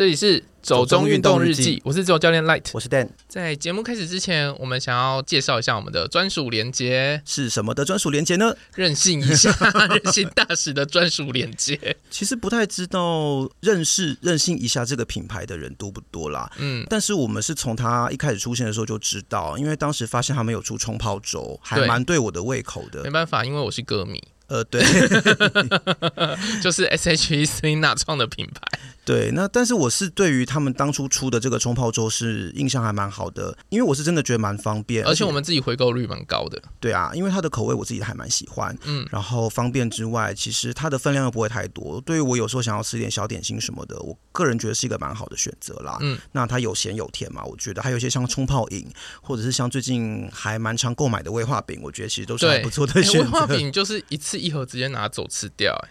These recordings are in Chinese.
这里是走中运动日记，我是走教练 Light，我是 Dan。在节目开始之前，我们想要介绍一下我们的专属连接是什么的专属连接呢？任性一下，任性大使的专属连接。其实不太知道认识任性一下这个品牌的人多不多啦。嗯，但是我们是从他一开始出现的时候就知道，因为当时发现他们有出冲泡粥，还蛮对我的胃口的。没办法，因为我是歌迷。呃，对，就是 S H E Selina 创的品牌。对，那但是我是对于他们当初出的这个冲泡粥是印象还蛮好的，因为我是真的觉得蛮方便，而且我们自己回购率蛮高的。对啊，因为它的口味我自己还蛮喜欢，嗯，然后方便之外，其实它的分量又不会太多。对于我有时候想要吃点小点心什么的，我个人觉得是一个蛮好的选择啦。嗯，那它有咸有甜嘛，我觉得还有一些像冲泡饮，或者是像最近还蛮常购买的威化饼，我觉得其实都是还不错的选择。威化饼就是一次一盒直接拿走吃掉，欸，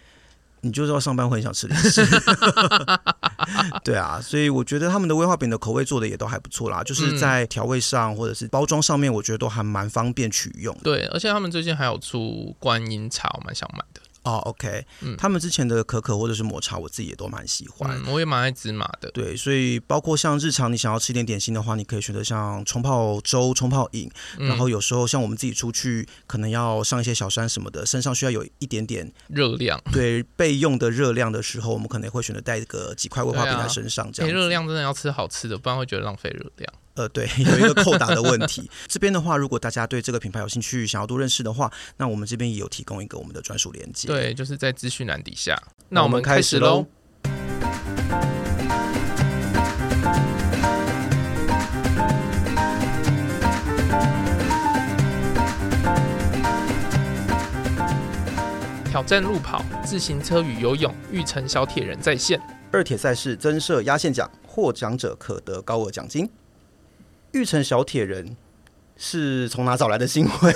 你就知道上班会很想吃零食。对啊，所以我觉得他们的威化饼的口味做的也都还不错啦，就是在调味上或者是包装上面，我觉得都还蛮方便取用。对，而且他们最近还有出观音茶，我蛮想买的。哦、oh，OK，嗯，他们之前的可可或者是抹茶，我自己也都蛮喜欢，嗯，我也蛮爱芝麻的。对，所以包括像日常你想要吃一点点心的话，你可以选择像冲泡粥、冲泡饮，嗯，然后有时候像我们自己出去，可能要上一些小山什么的，身上需要有一点点热量，对备用的热量的时候，我们可能会选择带个几块威化饼在身上，这样。热量真的要吃好吃的，不然会觉得浪费热量。呃，对，有一个扣打的问题。这边的话，如果大家对这个品牌有兴趣，想要多认识的话，那我们这边也有提供一个我们的专属链接。对，就是在资讯栏底下。那我们开始喽。挑战路跑、自行车与游泳，育成小铁人在线。二铁赛事增设压线奖，获奖者可得高额奖金。育成小铁人是从哪找来的新闻？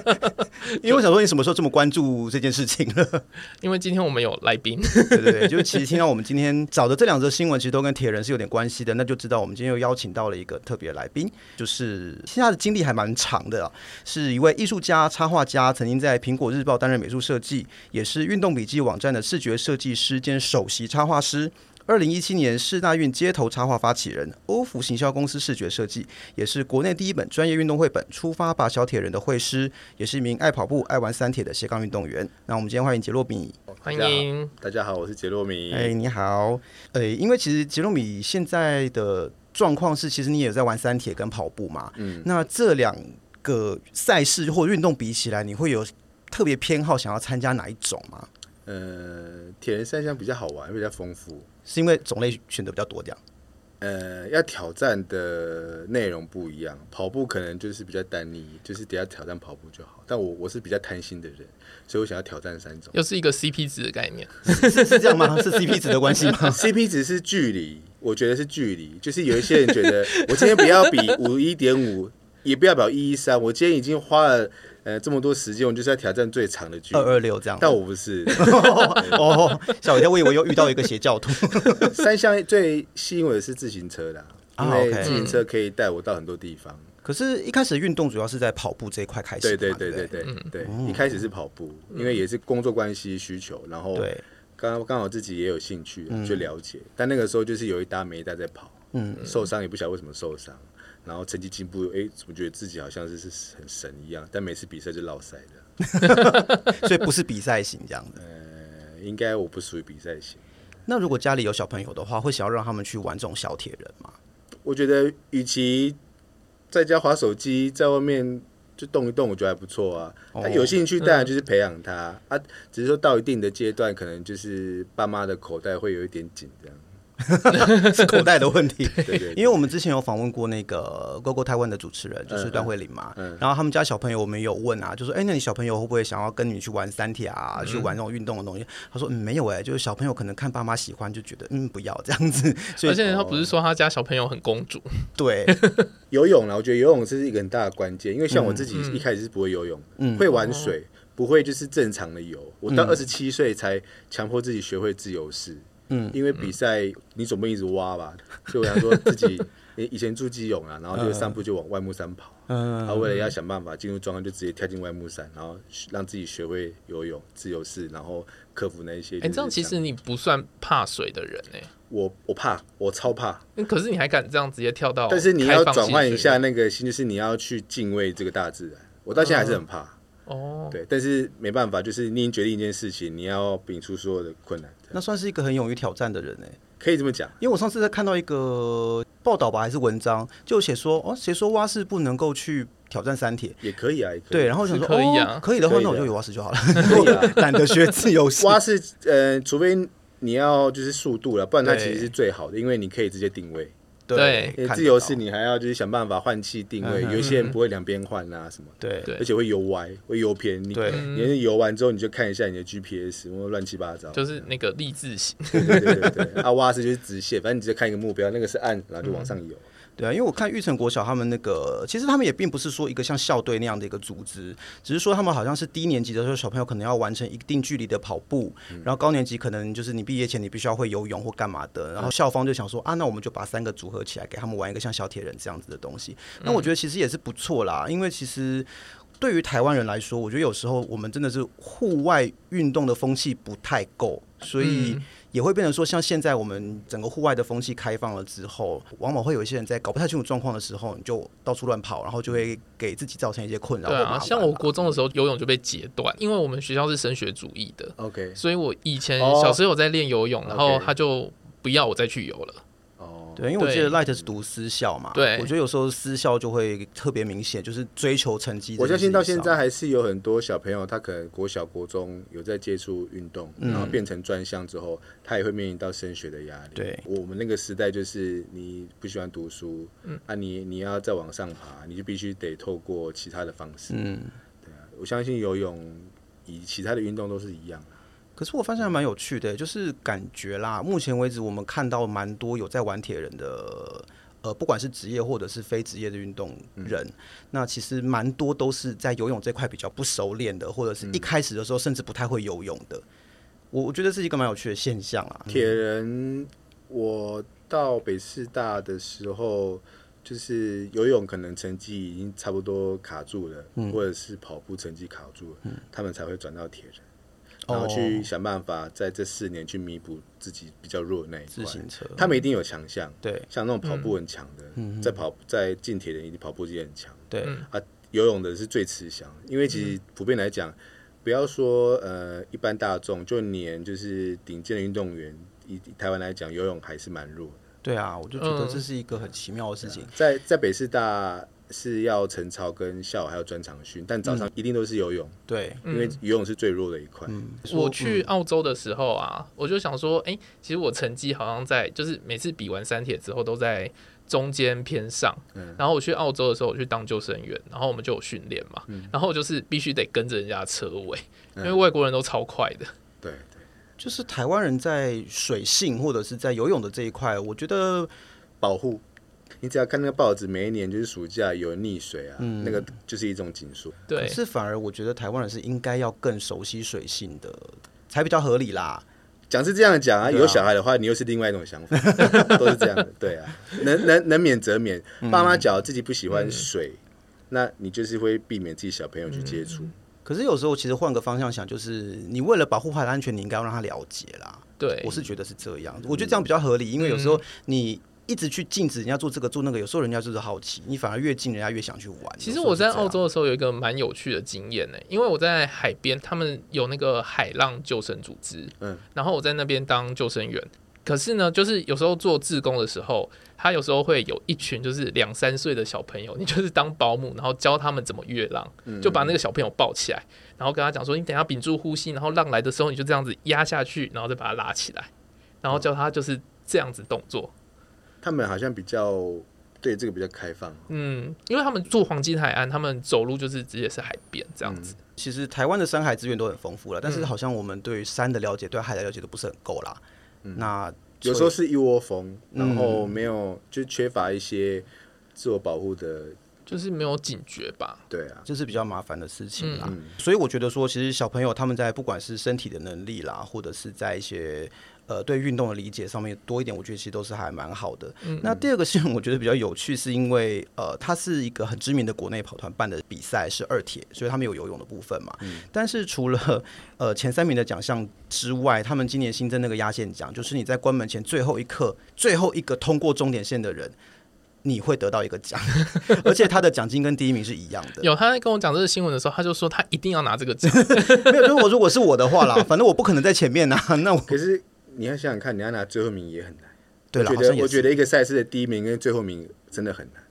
因为我想说，你什么时候这么关注这件事情了？因为今天我们有来宾，对对对，就是其实听到我们今天找的这两则新闻，其实都跟铁人是有点关系的，那就知道我们今天又邀请到了一个特别来宾，就是现在的经历还蛮长的，是一位艺术家、插画家，曾经在苹果日报担任美术设计，也是运动笔记网站的视觉设计师兼首席插画师。二零一七年市大运街头插画发起人，欧福行销公司视觉设计，也是国内第一本专业运动绘本《出发吧小铁人》的绘师，也是一名爱跑步、爱玩三铁的斜杠运动员。那我们今天欢迎杰洛米，欢迎大家好，我是杰洛米。哎，你好，哎，因为其实杰洛米现在的状况是，其实你也在玩三铁跟跑步嘛，嗯，那这两个赛事或运动比起来，你会有特别偏好想要参加哪一种吗？呃，铁人三项比较好玩，比较丰富。是因为种类选择比较多这样，呃，要挑战的内容不一样。跑步可能就是比较单一，就是等下挑战跑步就好。但我我是比较贪心的人，所以我想要挑战三种。又是一个 CP 值的概念，是是这样吗？是 CP 值的关系吗？CP 值是距离，我觉得是距离。就是有一些人觉得，我今天不要比五一点五，也不要比一一三，我今天已经花了。呃，这么多时间，我就是要挑战最长的距离，二二六这样。但我不是，哦，吓我一跳，我以为又遇到一个邪教徒。三项最吸引我的是自行车啦，因为自行车可以带我到很多地方。可是，一开始运动主要是在跑步这一块开始。对对对对对对，对，一开始是跑步，因为也是工作关系需求，然后刚刚好自己也有兴趣去了解，但那个时候就是有一搭没一搭在跑，嗯，受伤也不晓得为什么受伤。然后成绩进步，哎，怎么觉得自己好像是是很神一样？但每次比赛就落赛的，所以不是比赛型这样的。呃，应该我不属于比赛型。那如果家里有小朋友的话，会想要让他们去玩这种小铁人吗？我觉得，与其在家划手机，在外面就动一动，我觉得还不错啊。他有兴趣，当然就是培养他、啊。只是说到一定的阶段，可能就是爸妈的口袋会有一点紧这样。是 口袋的问题，因为我们之前有访问过那个 GoGo 台湾的主持人，就是段慧玲嘛，然后他们家小朋友我们有问啊，就说，哎，那你小朋友会不会想要跟你去玩三铁啊，去玩那种运动的东西？他说，嗯，没有哎，就是小朋友可能看爸妈喜欢，就觉得嗯，不要这样子。所以而且他不是说他家小朋友很公主，对，游泳呢，我觉得游泳是一个很大的关键，因为像我自己一开始是不会游泳，嗯，会玩水，不会就是正常的游，我到二十七岁才强迫自己学会自由式。嗯，因为比赛你总不能一直挖吧，所以我想说自己 以前住基隆啊，然后就散步就往外木山跑，嗯，然后为了要想办法进入状态，就直接跳进外木山，然后让自己学会游泳、自由式，然后克服那一些。哎，这样其实你不算怕水的人哎。我我怕，我超怕。可是你还敢这样直接跳到？但是你要转换一下那个心，就是你要去敬畏这个大自然。我到现在还是很怕。哦、嗯，对，但是没办法，就是你已经决定一件事情，你要摒除所有的困难。那算是一个很勇于挑战的人呢？可以这么讲。因为我上次在看到一个报道吧，还是文章，就写说哦，谁说蛙式不能够去挑战三铁？也可以啊，可以对。然后想说可以啊、哦，可以的话，那我就有蛙式就好了。懒得学自由式。蛙式呃，除非。你要就是速度了，不然它其实是最好的，因为你可以直接定位。对，自由式你还要就是想办法换气定位，有一些人不会两边换啊什么。对，而且会游歪，会游偏。你，你游完之后你就看一下你的 GPS，或乱七八糟。就是那个立字型。对对对对，啊，蛙式就是直线，反正你直接看一个目标，那个是按，然后就往上游。对啊，因为我看玉成国小他们那个，其实他们也并不是说一个像校队那样的一个组织，只是说他们好像是低年级的时候，小朋友可能要完成一定距离的跑步，嗯、然后高年级可能就是你毕业前你必须要会游泳或干嘛的，然后校方就想说啊，那我们就把三个组合起来，给他们玩一个像小铁人这样子的东西。那我觉得其实也是不错啦，因为其实对于台湾人来说，我觉得有时候我们真的是户外运动的风气不太够，所以。也会变成说，像现在我们整个户外的风气开放了之后，往往会有一些人在搞不太清楚状况的时候，你就到处乱跑，然后就会给自己造成一些困扰。对啊，像我国中的时候游泳就被截断，因为我们学校是升学主义的。OK，所以我以前小时候有在练游泳，哦，然后他就不要我再去游了。对，因为我记得 Light 是读私校嘛，对，我觉得有时候私校就会特别明显，就是追求成绩。我相信到现在还是有很多小朋友，他可能国小、国中有在接触运动，然后变成专项之后，他也会面临到升学的压力。对，我们那个时代就是你不喜欢读书，嗯，啊你，你你要再往上爬，你就必须得透过其他的方式。嗯，对啊，我相信游泳以其他的运动都是一样。可是我发现还蛮有趣的，就是感觉啦，目前为止我们看到蛮多有在玩铁人的，呃，不管是职业或者是非职业的运动人，嗯、那其实蛮多都是在游泳这块比较不熟练的，或者是一开始的时候甚至不太会游泳的。我我觉得是一个蛮有趣的现象啊。铁人，我到北师大的时候，就是游泳可能成绩已经差不多卡住了，嗯、或者是跑步成绩卡住了，嗯、他们才会转到铁人。然后去想办法在这四年去弥补自己比较弱的那一块。自行车，他们一定有强项。对，像那种跑步很强的，嗯、在跑在进铁的一定跑步机很强。对啊，游泳的是最吃香，因为其实普遍来讲，不要说呃一般大众，就连就是顶尖的运动员，以台湾来讲，游泳还是蛮弱的。对啊，我就觉得这是一个很奇妙的事情。嗯、在在北师大。是要晨操跟下午还有专场训，但早上一定都是游泳。嗯、对，因为游泳是最弱的一块。嗯、我去澳洲的时候啊，我就想说，哎、欸，其实我成绩好像在，就是每次比完三铁之后都在中间偏上。嗯、然后我去澳洲的时候，我去当救生员，然后我们就有训练嘛。嗯、然后我就是必须得跟着人家车尾，因为外国人都超快的。嗯、对对，就是台湾人在水性或者是在游泳的这一块，我觉得保护。你只要看那个报纸，每一年就是暑假有溺水啊，嗯、那个就是一种警讯。对，可是反而我觉得台湾人是应该要更熟悉水性的，才比较合理啦。讲是这样讲啊，有小孩的话，你又是另外一种想法，都是这样的。对啊，能能能免则免。爸妈假如自己不喜欢水，嗯、那你就是会避免自己小朋友去接触、嗯。可是有时候其实换个方向想，就是你为了保护他的安全，你应该要让他了解啦。对，我是觉得是这样。我觉得这样比较合理，因为有时候你。一直去禁止人家做这个做那个，有时候人家就是好奇，你反而越禁，人家越想去玩。其实我在澳洲的时候有一个蛮有趣的经验呢，因为我在海边，他们有那个海浪救生组织，嗯，然后我在那边当救生员。可是呢，就是有时候做志工的时候，他有时候会有一群就是两三岁的小朋友，你就是当保姆，然后教他们怎么越浪，就把那个小朋友抱起来，然后跟他讲说，你等下屏住呼吸，然后浪来的时候你就这样子压下去，然后再把它拉起来，然后教他就是这样子动作。他们好像比较对这个比较开放，嗯，因为他们住黄金海岸，他们走路就是直接是海边这样子。嗯、其实台湾的山海资源都很丰富了，但是好像我们对于山的了解、对海的了解都不是很够啦。嗯、那有时候是一窝蜂，然后没有、嗯、就缺乏一些自我保护的。就是没有警觉吧？对啊，这是比较麻烦的事情啦。嗯、所以我觉得说，其实小朋友他们在不管是身体的能力啦，或者是在一些呃对运动的理解上面多一点，我觉得其实都是还蛮好的。嗯、那第二个新闻我觉得比较有趣，是因为呃它是一个很知名的国内跑团办的比赛，是二铁，所以他们有游泳的部分嘛。嗯、但是除了呃前三名的奖项之外，他们今年新增那个压线奖，就是你在关门前最后一刻，最后一个通过终点线的人。你会得到一个奖，而且他的奖金跟第一名是一样的。有他在跟我讲这个新闻的时候，他就说他一定要拿这个奖。没有，就是我如果是我的话啦，反正我不可能在前面呐。那我可是你要想想看，你要拿最后名也很难。对了，我觉得我觉得一个赛事的第一名跟最后名真的很难，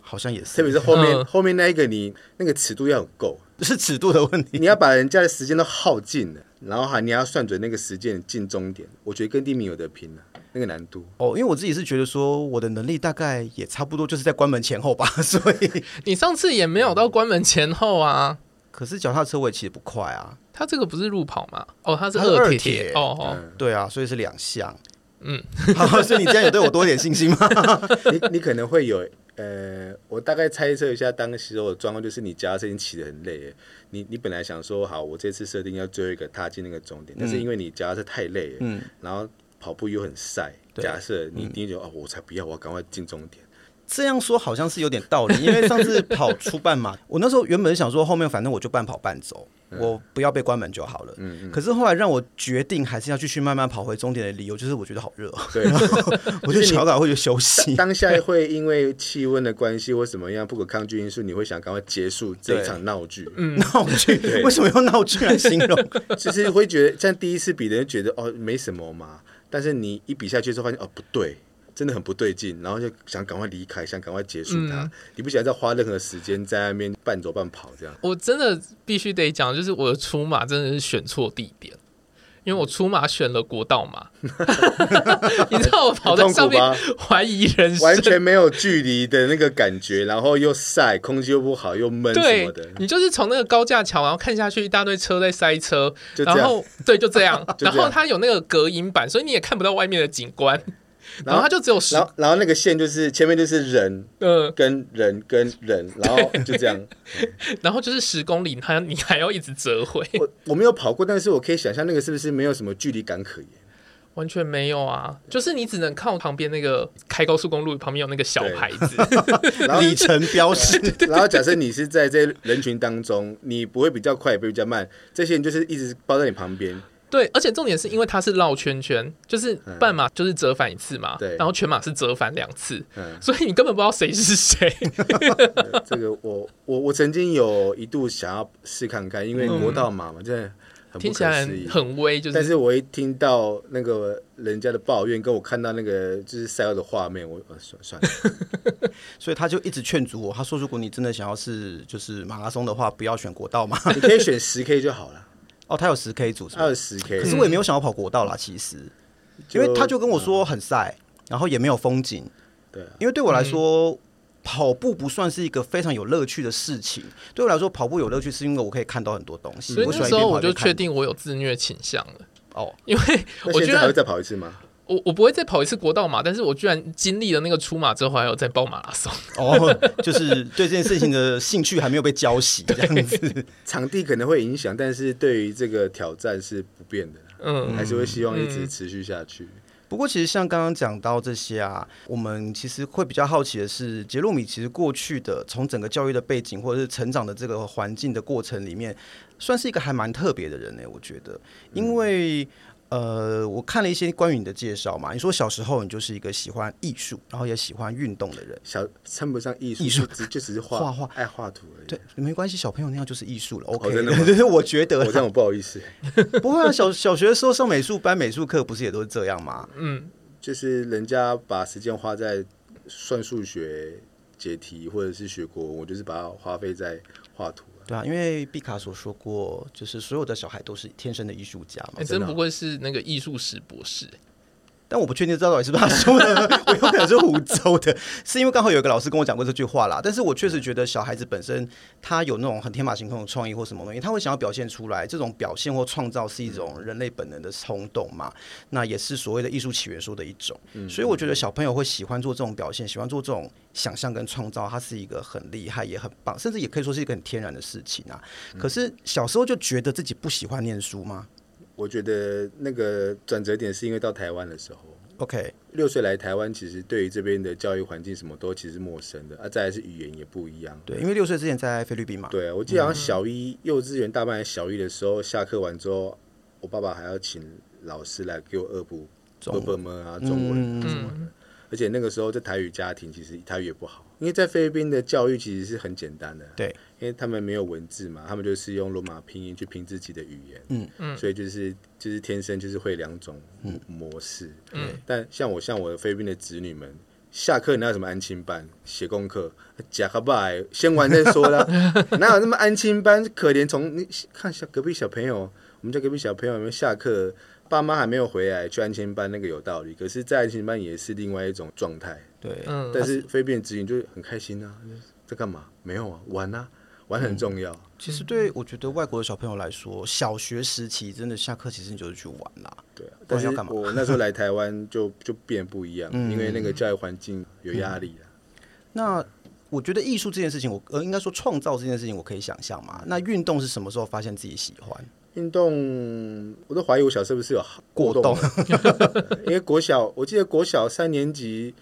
好像也是。特别是后面、嗯、后面那一个，你那个尺度要很够，是尺度的问题。你要把人家的时间都耗尽了，然后还你要算准那个时间进终点，我觉得跟第一名有得拼了。那个难度哦，因为我自己是觉得说，我的能力大概也差不多，就是在关门前后吧。所以你上次也没有到关门前后啊。可是脚踏车我也骑得不快啊。他这个不是路跑吗？哦，他是二铁哦哦，对啊，所以是两项。嗯，好，所以你这样有对我多一点信心吗？你你可能会有呃，我大概猜测一下，当时我的状况就是你脚踏车已经骑得很累，你你本来想说好，我这次设定要最后一个踏进那个终点，嗯、但是因为你脚踏车太累，嗯，然后。跑步又很晒，假设你第一觉得哦，我才不要，我要赶快进终点。这样说好像是有点道理，因为上次跑初半马，我那时候原本想说后面反正我就半跑半走，嗯、我不要被关门就好了。嗯嗯。可是后来让我决定还是要继续慢慢跑回终点的理由，就是我觉得好热。对。我就想赶快去休息。当下会因为气温的关系或什么样不可抗拒因素，你会想赶快结束这一场闹剧。嗯，闹剧。为什么用闹剧来形容？就是会觉得像第一次比的人觉得哦没什么嘛。但是你一比下去之后发现哦不对，真的很不对劲，然后就想赶快离开，想赶快结束它。嗯、你不想再花任何时间在那边半走半跑这样。我真的必须得讲，就是我的出马真的是选错地点。因为我出马选了国道嘛，你知道我跑在上面怀疑人生，完全没有距离的那个感觉，然后又晒，空气又不好，又闷什么的。你就是从那个高架桥，然后看下去一大堆车在塞车，然后对，就这样，然后它有那个隔音板，所以你也看不到外面的景观。然后它就只有十，然后然后那个线就是前面就是人，嗯，跟人跟人，然后就这样，然后就是十公里，它你还要一直折回。我我没有跑过，但是我可以想象那个是不是没有什么距离感可言？完全没有啊，就是你只能靠旁边那个开高速公路旁边有那个小牌子，然后里程标识。然后假设你是在这人群当中，你不会比较快，也不会比较慢，这些人就是一直包在你旁边。对，而且重点是因为它是绕圈圈，就是半马就是折返一次嘛，对，然后全马是折返两次，所以你根本不知道谁是谁。这个我我我曾经有一度想要试看看，因为国道马嘛，真的很听起来很威，就是。但是我一听到那个人家的抱怨，跟我看到那个就是赛后的画面，我算算了。所以他就一直劝阻我，他说：“如果你真的想要是就是马拉松的话，不要选国道嘛，你可以选十 K 就好了。”哦，他有十 K 组，他有十 K，可是我也没有想要跑国道啦，其实，因为他就跟我说很晒，然后也没有风景，对，因为对我来说，跑步不算是一个非常有乐趣的事情。对我来说，跑步有乐趣是因为我可以看到很多东西。所以那时候我就确定我有自虐倾向了。哦，因为我觉得还会再跑一次吗？我我不会再跑一次国道马，但是我居然经历了那个出马之后，还有再报马拉松。哦，就是对这件事情的兴趣还没有被浇熄，这样子。场地可能会影响，但是对于这个挑战是不变的。嗯，还是会希望一直持续下去。嗯、不过，其实像刚刚讲到这些啊，我们其实会比较好奇的是，杰洛米其实过去的从整个教育的背景或者是成长的这个环境的过程里面，算是一个还蛮特别的人呢。我觉得，因为。呃，我看了一些关于你的介绍嘛，你说小时候你就是一个喜欢艺术，然后也喜欢运动的人，小称不上艺术，艺术只就只是画画，爱画图而已。对，没关系，小朋友那样就是艺术了。OK，对对，我觉得，我这样我不好意思，不会啊，小小学的时候上美术班、美术课不是也都是这样吗？嗯，就是人家把时间花在算数学解题或者是学国文，我就是把它花费在画图。对啊，因为毕卡索说过，就是所有的小孩都是天生的艺术家嘛。欸、真不愧是那个艺术史博士。但我不确定这到底是不是他说的，我有可能是湖州的，是因为刚好有一个老师跟我讲过这句话啦。但是我确实觉得小孩子本身他有那种很天马行空的创意或什么东西，他会想要表现出来。这种表现或创造是一种人类本能的冲动嘛？那也是所谓的艺术起源说的一种。所以我觉得小朋友会喜欢做这种表现，喜欢做这种想象跟创造，它是一个很厉害也很棒，甚至也可以说是一个很天然的事情啊。可是小时候就觉得自己不喜欢念书吗？我觉得那个转折点是因为到台湾的时候，OK，六岁来台湾，其实对于这边的教育环境什么都其实陌生的，啊，再来是语言也不一样。对，因为六岁之前在菲律宾嘛。对啊，我记得好像小一、嗯、幼稚园大班小一的时候，下课完之后，我爸爸还要请老师来给我恶补中文。啊、中文什么的。嗯而且那个时候在台语家庭，其实台语也不好，因为在菲律宾的教育其实是很简单的，对，因为他们没有文字嘛，他们就是用罗马拼音去拼自己的语言，嗯嗯，所以就是就是天生就是会两种模式，嗯，但像我像我的菲律宾的子女们，下课哪有什么安亲班？写功课，假个拜，先玩再说啦，哪有那么安亲班？可怜？从你看小隔壁小朋友，我们家隔壁小朋友有没有下课？爸妈还没有回来，去安亲班那个有道理，可是，在安亲班也是另外一种状态。对，但是非变子女就很开心啊，在干嘛？没有啊，玩啊，玩很重要。嗯、其实对我觉得外国的小朋友来说，小学时期真的下课其实你就是去玩啦。对、啊，但是我那时候来台湾就就变不一样，嗯、因为那个教育环境有压力了、嗯。那我觉得艺术这件事情，我呃应该说创造这件事情，我可以想象嘛。那运动是什么时候发现自己喜欢？运动，我都怀疑我小时候是不是有过动，因为国小，我记得国小三年级，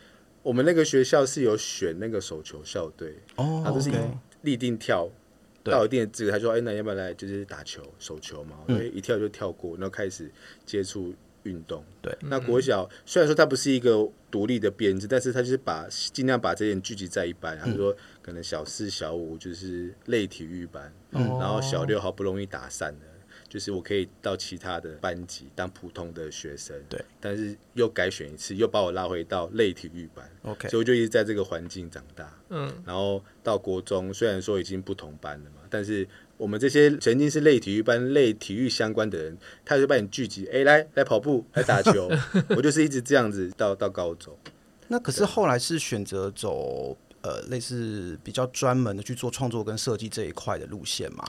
我们那个学校是有选那个手球校队，哦，他就是立定跳到一定的资格，他说，哎，那要不要来就是打球手球嘛？所以一跳就跳过，然后开始接触运动。对，那国小虽然说它不是一个独立的编制，但是他就是把尽量把这些人聚集在一班，他说可能小四小五就是类体育班，然后小六好不容易打散了。就是我可以到其他的班级当普通的学生，对，但是又改选一次，又把我拉回到类体育班，OK，所以我就一直在这个环境长大，嗯，然后到国中虽然说已经不同班了嘛，但是我们这些曾经是类体育班、类体育相关的人，他就把你聚集，哎、欸，来来跑步，来打球，我就是一直这样子到到高中。那可是后来是选择走呃类似比较专门的去做创作跟设计这一块的路线嘛？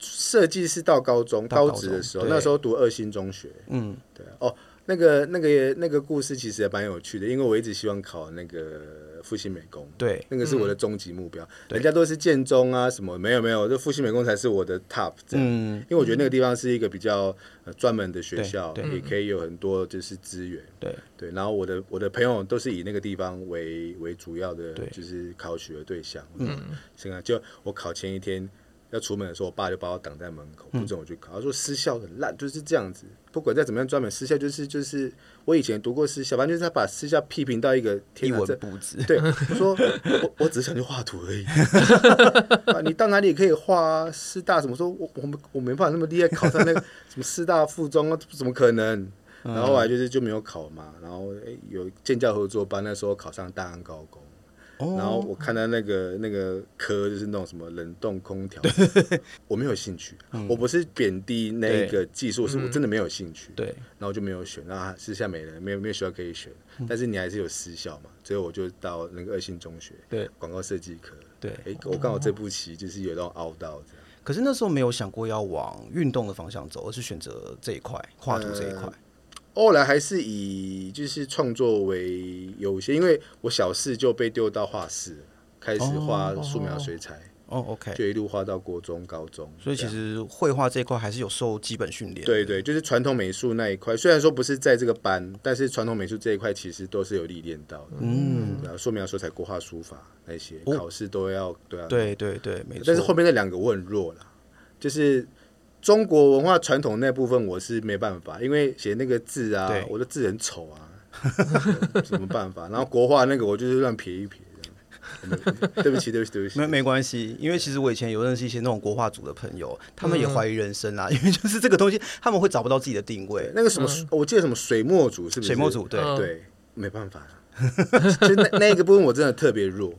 设计是到高中、高职的时候，那时候读二星中学。嗯，对哦，那个、那个、那个故事其实也蛮有趣的，因为我一直希望考那个复兴美工。对，那个是我的终极目标。人家都是建中啊什么，没有没有，这复兴美工才是我的 top。嗯，因为我觉得那个地方是一个比较专门的学校，也可以有很多就是资源。对对，然后我的我的朋友都是以那个地方为为主要的，就是考取的对象。嗯，行啊，就我考前一天。要出门的时候，我爸就把我挡在门口，不准我去考。他说私校很烂，就是这样子。不管再怎么样专门私校，就是就是我以前读过私校，反正就是他把私校批评到一个天文不值。对，我说 我我只是想去画图而已。你到哪里也可以画啊，师大什么说，我我们我没办法那么厉害，考上那个什么师大附中啊，怎么可能？然后后来就是就没有考嘛。然后诶有建教合作班，那时候考上大安高工。然后我看到那个那个科就是那种什么冷冻空调，我没有兴趣。我不是贬低那个技术，是我真的没有兴趣。对，然后就没有选。然后私校没人，没有没有学校可以选。但是你还是有私校嘛，所以我就到那个二信中学，对，广告设计科。对，哎，我刚好这步棋就是有那种凹到这样。可是那时候没有想过要往运动的方向走，而是选择这一块画图这一块。后来还是以就是创作为优先，因为我小四就被丢到画室，开始画素描、水彩。哦，OK，就一路画到国中、高中。所以其实绘画这一块还是有受基本训练。对对，就是传统美术那一块，虽然说不是在这个班，但是传统美术这一块其实都是有历练到的。嗯，然后素描、水彩、国画、书法那些考试都要都要。对对对，没错。但是后面那两个我很弱了，就是。中国文化传统那部分我是没办法，因为写那个字啊，我的字很丑啊，什么办法？然后国画那个我就是乱撇一撇，对不起，对不起，对不起。没没关系，因为其实我以前有认识一些那种国画组的朋友，他们也怀疑人生啊，嗯、因为就是这个东西他们会找不到自己的定位。那个什么，嗯、我记得什么水墨组是不是？水墨组对、嗯、对，没办法，就那那个部分我真的特别弱。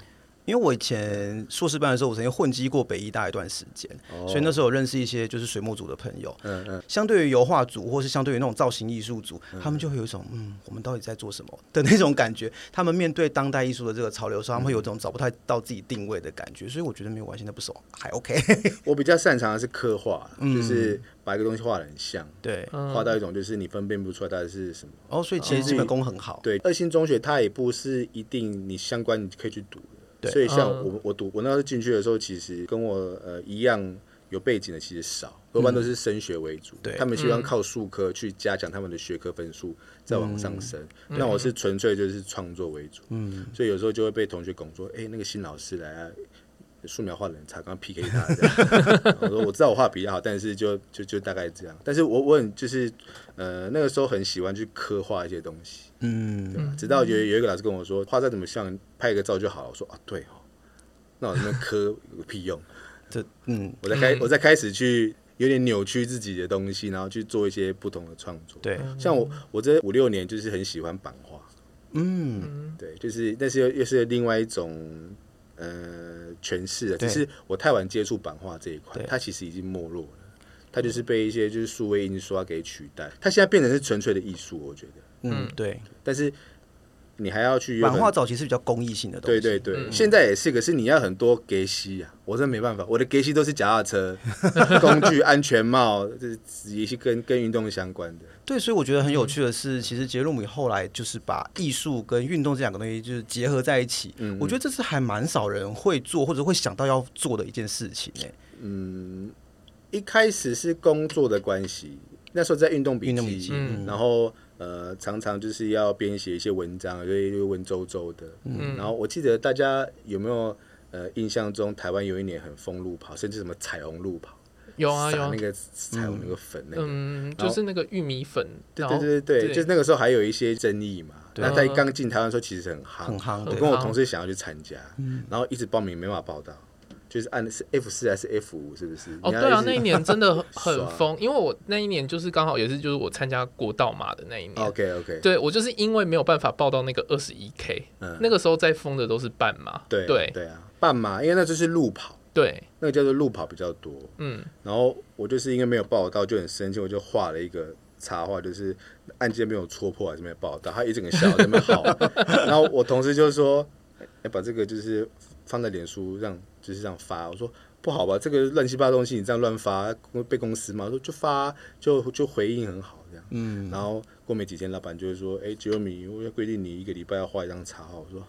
因为我以前硕士班的时候，我曾经混迹过北艺大一段时间，哦、所以那时候我认识一些就是水墨组的朋友。嗯嗯。相对于油画组，或是相对于那种造型艺术组，嗯、他们就会有一种嗯，我们到底在做什么的那种感觉。他们面对当代艺术的这个潮流时候，他们会有一种找不太到自己定位的感觉。所以我觉得没有关系，那不熟还 OK。我比较擅长的是刻画，嗯、就是把一个东西画得很像，对，画到一种就是你分辨不出来到底是什么。哦，所以其实基本功很好。对，二星中学它也不是一定你相关你可以去读。对所以像我我读我那时候进去的时候，其实跟我呃一样有背景的其实少，多半都是升学为主。对，他们希望靠数科去加强他们的学科分数，再往上升。那我是纯粹就是创作为主，嗯，所以有时候就会被同学拱说：“哎，那个新老师来啊，素描画的很差，刚刚 PK 他。”我说：“我知道我画比较好，但是就就就大概这样。但是我我很就是呃那个时候很喜欢去刻画一些东西，嗯，直到有有一个老师跟我说，画再怎么像，拍一个照就好了。我说：“啊，对哦，那我那刻有个屁用。”这嗯，我在开，我在开始去有点扭曲自己的东西，然后去做一些不同的创作。对，像我，我这五六年就是很喜欢版画。嗯，对，就是，但是又又是另外一种呃诠释了。只是我太晚接触版画这一块，它其实已经没落了。它就是被一些就是数位印刷给取代。它现在变成是纯粹的艺术，我觉得。嗯，对。但是。你还要去版画早期是比较公益性的东西，对对对，嗯、现在也是，可是你要很多给息啊，我真没办法，我的给息都是脚踏车、工具、安全帽，这是一些跟跟运动相关的。对，所以我觉得很有趣的是，嗯、其实杰洛米后来就是把艺术跟运动这两个东西就是结合在一起，嗯，我觉得这是还蛮少人会做或者会想到要做的一件事情诶。嗯，一开始是工作的关系，那时候在运动笔记，嗯、然后。呃，常常就是要编写一些文章，所以就文绉绉的。嗯，然后我记得大家有没有呃印象中，台湾有一年很疯路跑，甚至什么彩虹路跑，有啊有啊，那个彩虹那个粉那个，嗯，就是那个玉米粉。对对对对，就是那个时候还有一些争议嘛。那在刚进台湾的时候，其实很夯，很夯。我跟我同事想要去参加，然后一直报名没办法报到。就是按的是 F 四还是 F 五，是不是？哦，对啊，那一年真的很 疯，因为我那一年就是刚好也是就是我参加国道马的那一年。OK OK，对我就是因为没有办法报到那个二十一 K，那个时候在疯的都是半马。对对对啊，半马，因为那就是路跑，对，那个叫做路跑比较多。嗯，然后我就是因为没有报到，就很生气，我就画了一个插画，就是按键没有戳破还是没有报到，他一整个笑在那边好。然后我同事就说：“哎，把这个就是放在脸书让。”就是这样发，我说不好吧，这个乱七八糟东西你这样乱发，被公司嘛，说就发就就回应很好这样，嗯，然后过没几天，老板就会说，哎，杰洛米，我要规定你一个礼拜要画一张插画，我说，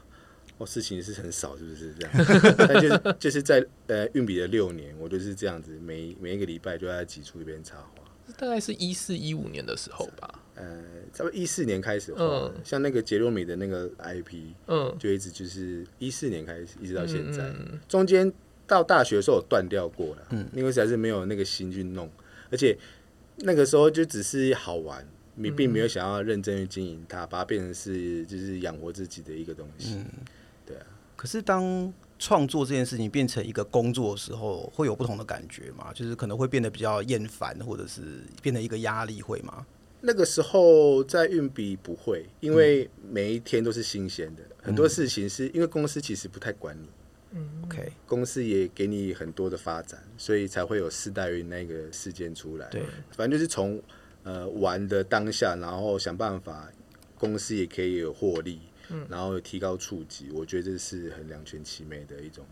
哦，事情是很少，是不是？这样？但就是就是在呃运笔的六年，我就是这样子，每每一个礼拜就要挤出一篇插画，大概是一四一五年的时候吧，呃，差不多一四年开始画，嗯，像那个杰洛米的那个 IP，嗯，就一直就是一四年开始，一直到现在，嗯，中间。到大学的时候有断掉过了，嗯，因为实在是没有那个心去弄，而且那个时候就只是好玩，你并没有想要认真去经营它，把它变成是就是养活自己的一个东西，嗯，对啊。可是当创作这件事情变成一个工作的时候，会有不同的感觉吗？就是可能会变得比较厌烦，或者是变成一个压力，会吗？那个时候在运笔不会，因为每一天都是新鲜的，嗯，很多事情是因为公司其实不太管你。嗯，OK，公司也给你很多的发展，所以才会有四代运那个事件出来。对，反正就是从呃玩的当下，然后想办法，公司也可以有获利，嗯，然后提高触及，我觉得这是很两全其美的一种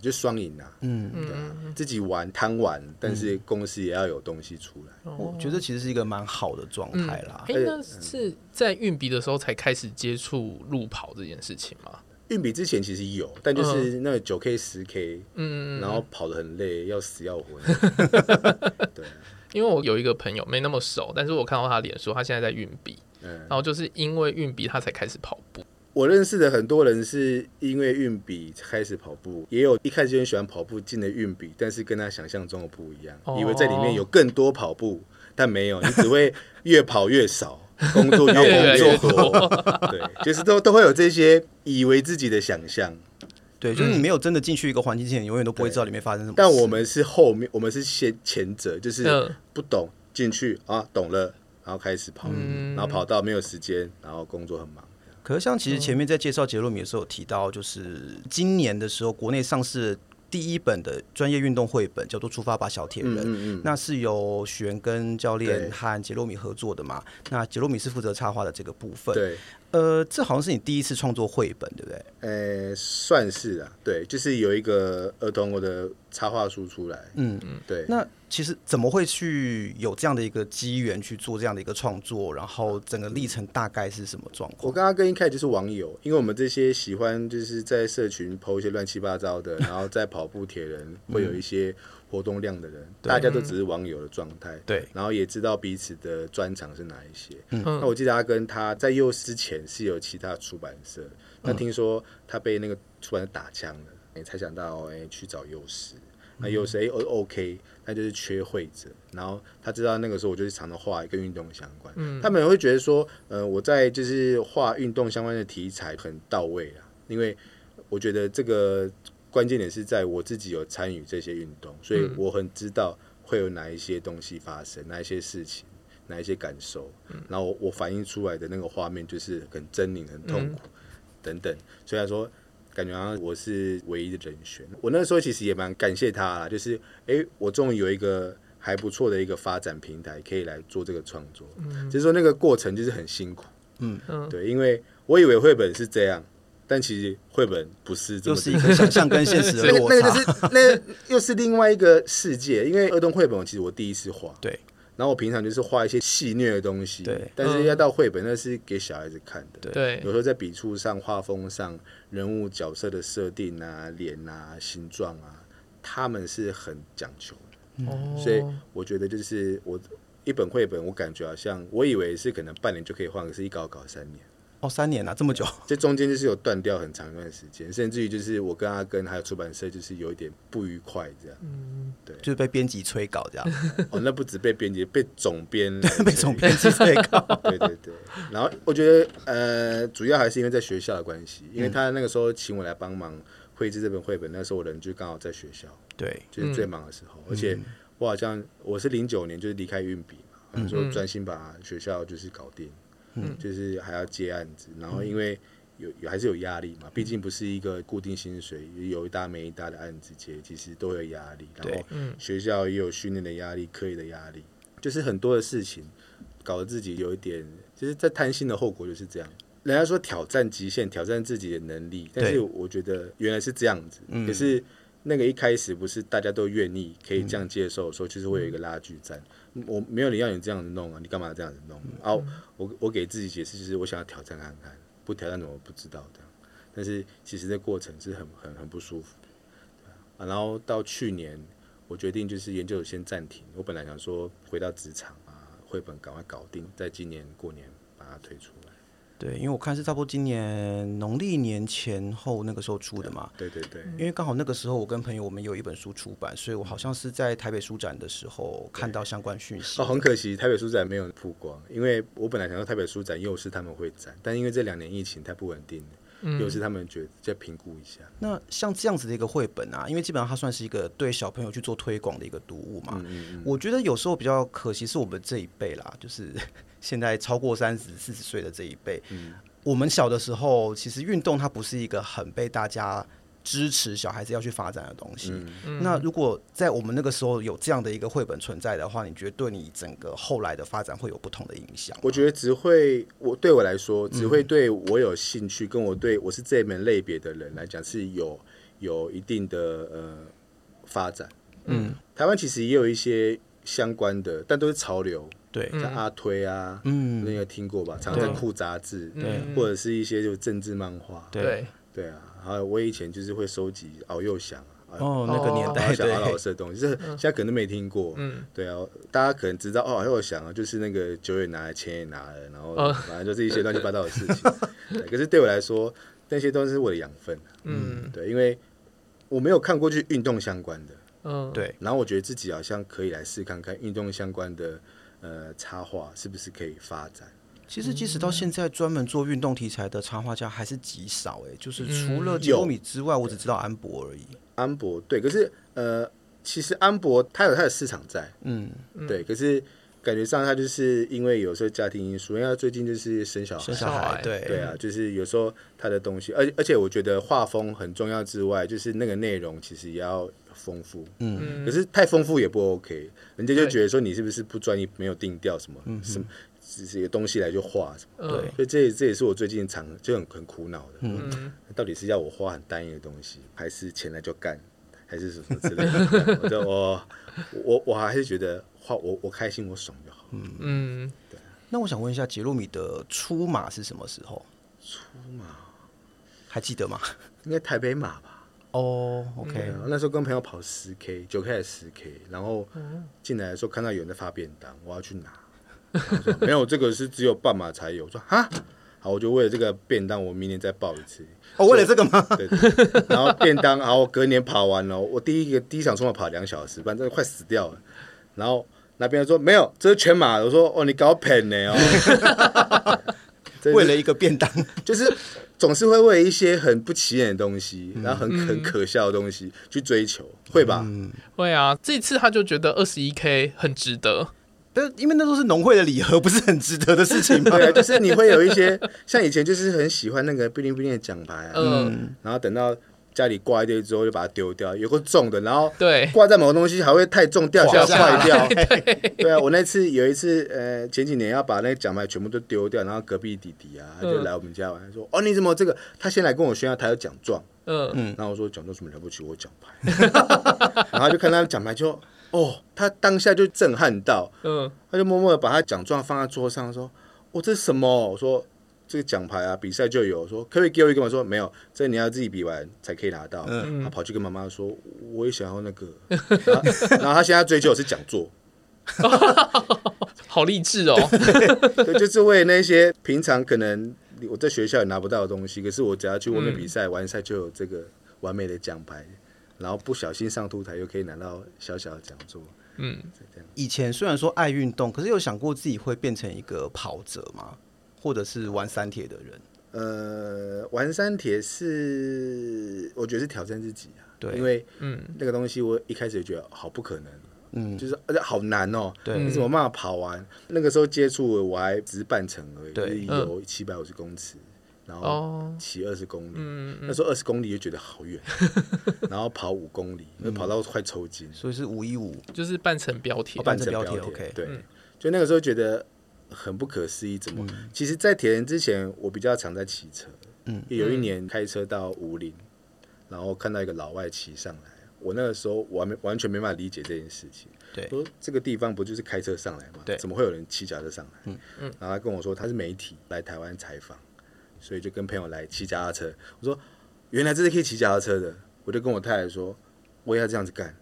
就双赢呐。嗯，对啊，自己玩贪玩，但是公司也要有东西出来。嗯，我觉得其实是一个蛮好的状态啦。哎，那是在运笔的时候才开始接触路跑这件事情吗？运笔之前其实有，但就是那个九 K 十 K，嗯，然后跑得很累，要死要活。对，因为我有一个朋友没那么熟，但是我看到他脸书，他现在在运笔，嗯，然后就是因为运笔他才开始跑步。我认识的很多人是因为运笔开始跑步，也有一开始就很喜欢跑步进了运笔，但是跟他想象中的不一样，哦、以为在里面有更多跑步，但没有，你只会越跑越少。工作越工作多，对，就是都都会有这些以为自己的想象，对，就是你没有真的进去一个环境之前，你永远都不会知道里面发生什么。但我们是后面，我们是先前者，就是不懂进去啊，懂了，然后开始跑，然后跑到没有时间，然后工作很忙。可是像其实前面在介绍杰洛米的时候有提到，就是今年的时候国内上市。第一本的专业运动绘本叫做《出发吧，小铁人》，嗯那是由许元根教练和杰洛米合作的嘛？那杰洛米是负责插画的这个部分。对，呃，这好像是你第一次创作绘本，对不对？呃，算是啊，对，就是有一个儿童我的插画书出来。嗯嗯，对。那其实怎么会去有这样的一个机缘去做这样的一个创作？然后整个历程大概是什么状况？我刚刚跟一开始就是网友，因为我们这些喜欢就是在社群 po 一些乱七八糟的，然后在跑步铁人会有一些活动量的人，嗯、大家都只是网友的状态。对，然后也知道彼此的专长是哪一些。嗯，那我记得阿根他在幼师前是有其他出版社，那听说他被那个出版社打枪了，哎，才想到哎去找幼师。那有谁 OK，他就是缺会者，然后他知道那个时候我就是常常画跟运动相关，嗯，他们也会觉得说，呃，我在就是画运动相关的题材很到位啊，因为我觉得这个关键点是在我自己有参与这些运动，所以我很知道会有哪一些东西发生，哪一些事情，哪一些感受，然后我我反映出来的那个画面就是很狰狞、很痛苦。等等，虽然说。感觉好像我是唯一的人选。我那时候其实也蛮感谢他啦，就是哎、欸，我终于有一个还不错的一个发展平台，可以来做这个创作。嗯，就是说那个过程就是很辛苦。嗯嗯，对，因为我以为绘本是这样，但其实绘本不是这么，就是一个想象跟现实的落差。那个就是那又是另外一个世界。因为儿童绘本其实我第一次画。对。然后我平常就是画一些戏虐的东西，对，但是要到绘本，那是给小孩子看的。对，有时候在笔触上、画风上、人物角色的设定啊、脸啊、形状啊，他们是很讲究的。哦，所以我觉得就是我一本绘本，我感觉好像我以为是可能半年就可以换，可是一搞搞三年。哦，三年了，这么久，这中间就是有断掉很长一段时间，甚至于就是我跟阿根还有出版社就是有一点不愉快这样，嗯，对，就是被编辑催稿这样。哦，那不止被编辑，被总编 被总编辑催稿。对对对，然后我觉得呃，主要还是因为在学校的关系，因为他那个时候请我来帮忙绘制这本绘本，那时候我人就刚好在学校，对，就是最忙的时候，而且我好像我是零九年就是离开运笔嘛，嗯，说专心把学校就是搞定。嗯，就是还要接案子，然后因为有有还是有压力嘛，毕竟不是一个固定薪水，有一搭没一搭的案子接，其实都有压力。然后学校也有训练的压力，课业的压力，就是很多的事情，搞得自己有一点，就是在贪心的后果就是这样。人家说挑战极限，挑战自己的能力，但是我觉得原来是这样子，可是。那个一开始不是大家都愿意可以这样接受，说就是会有一个拉锯战。我没有你要你这样子弄啊，你干嘛这样子弄？啊，我我给自己解释就是我想要挑战看看，不挑战怎么不知道的。但是其实这过程是很很很不舒服。啊，然后到去年我决定就是研究先暂停。我本来想说回到职场啊，绘本赶快搞定，在今年过年把它推出。对，因为我看是差不多今年农历年前后那个时候出的嘛。对对对。因为刚好那个时候我跟朋友我们有一本书出版，所以我好像是在台北书展的时候看到相关讯息。哦，很可惜台北书展没有曝光，因为我本来想说台北书展又是他们会展，但因为这两年疫情太不稳定了，又是他们觉得再评估一下。那像这样子的一个绘本啊，因为基本上它算是一个对小朋友去做推广的一个读物嘛。嗯嗯。我觉得有时候比较可惜是我们这一辈啦，就是现在超过三十、四十岁的这一辈。嗯。我们小的时候，其实运动它不是一个很被大家支持小孩子要去发展的东西。嗯、那如果在我们那个时候有这样的一个绘本存在的话，你觉得对你整个后来的发展会有不同的影响？我觉得只会我对我来说，只会对我有兴趣，跟我对我是这门类别的人来讲是有有一定的呃发展。嗯，台湾其实也有一些相关的，但都是潮流。对，像阿推啊，嗯，那个听过吧？常在酷杂志，对，或者是一些就政治漫画，对，对啊。还有我以前就是会收集敖幼祥，哦，那个年代，小老师的东西，就是现在可能没听过，嗯，对啊，大家可能知道哦，敖幼祥啊，就是那个酒也拿了，钱也拿了，然后反正就是一些乱七八糟的事情。可是对我来说，那些都是我的养分，嗯，对，因为我没有看过去运动相关的，嗯，对，然后我觉得自己好像可以来试看看运动相关的。呃，插画是不是可以发展？其实，即使到现在，专门做运动题材的插画家还是极少哎。就是除了吉欧米之外，我只知道安博而已。安博对，可是呃，其实安博他有他的市场在，嗯，对。可是感觉上他就是因为有时候家庭因素，因为他最近就是生小孩，生小孩，对对啊，就是有时候他的东西，而而且我觉得画风很重要之外，就是那个内容其实也要。丰富，嗯，可是太丰富也不 OK，人家就觉得说你是不是不专业，没有定调什么，嗯，什么这些东西来就画什么，对，所以这这也是我最近常就很很苦恼的，嗯，到底是要我画很单一的东西，还是前来就干，还是什么之类的。我就我我我还是觉得画我我开心我爽就好。嗯嗯，对。那我想问一下，杰洛米的出马是什么时候？出马还记得吗？应该台北马吧。哦、oh，OK，那时候跟朋友跑十 K，九 K 还是十 K，然后进来的时候看到有人在发便当，我要去拿。没有，这个是只有半马才有。我说哈，好，我就为了这个便当，我明年再报一次。哦，为了这个吗？对，对。然后便当，然后隔年跑完了，我第一个第一场冲马跑两小时，反正快死掉了。然后那边人说没有，这是全马。我说哦，你搞骗呢哦。为了一个便当，就是总是会为一些很不起眼的东西，然后很很可笑的东西去追求，会吧？嗯，会啊。这次他就觉得二十一 K 很值得，但因为那都是农会的礼盒，不是很值得的事情吗？对啊，就是你会有一些像以前就是很喜欢那个不灵不灵的奖牌啊，嗯，然后等到。家里挂一堆之后就把它丢掉，有个重的，然后对挂在某个东西还会太重掉下来坏掉。对，对啊，我那次有一次，呃，前几年要把那个奖牌全部都丢掉，然后隔壁弟弟啊他就来我们家玩，说：“哦，你怎么这个？”他先来跟我炫耀他有奖状，嗯嗯，然后我说：“奖状什么了不起？我奖牌。”然后就看他的奖牌就，哦，他当下就震撼到，嗯，他就默默的把他奖状放在桌上，说：“哦，这是什么？”我说。这个奖牌啊，比赛就有说，可不可以给我一个？我说没有，这你要自己比完才可以拿到。嗯、他跑去跟妈妈说，我也想要那个。然后，然后他现在追求的是讲座，好励志哦。对，就是为那些平常可能我在学校也拿不到的东西，可是我只要去外面比赛、嗯、完赛就有这个完美的奖牌，然后不小心上凸台又可以拿到小小的讲座。嗯，以前虽然说爱运动，可是有想过自己会变成一个跑者吗？或者是玩三铁的人，呃，玩三铁是我觉得是挑战自己啊，对，因为嗯，那个东西我一开始就觉得好不可能，嗯，就是而且好难哦，对，你怎么办法跑完？那个时候接触我还只是半程而已，对，有七百五十公尺，然后骑二十公里，那时候二十公里就觉得好远，然后跑五公里，跑到快抽筋，所以是五一五，就是半程标铁，半程标铁，OK，对，就那个时候觉得。很不可思议，怎么？嗯、其实，在铁人之前，我比较常在骑车。嗯，有一年开车到武陵，然后看到一个老外骑上来，我那个时候完完全没办法理解这件事情。对，说这个地方不就是开车上来吗？对，怎么会有人骑脚车上来？嗯嗯，然后他跟我说他是媒体来台湾采访，所以就跟朋友来骑脚踏车。我说原来这是可以骑脚踏车的，我就跟我太太说我也要这样子干。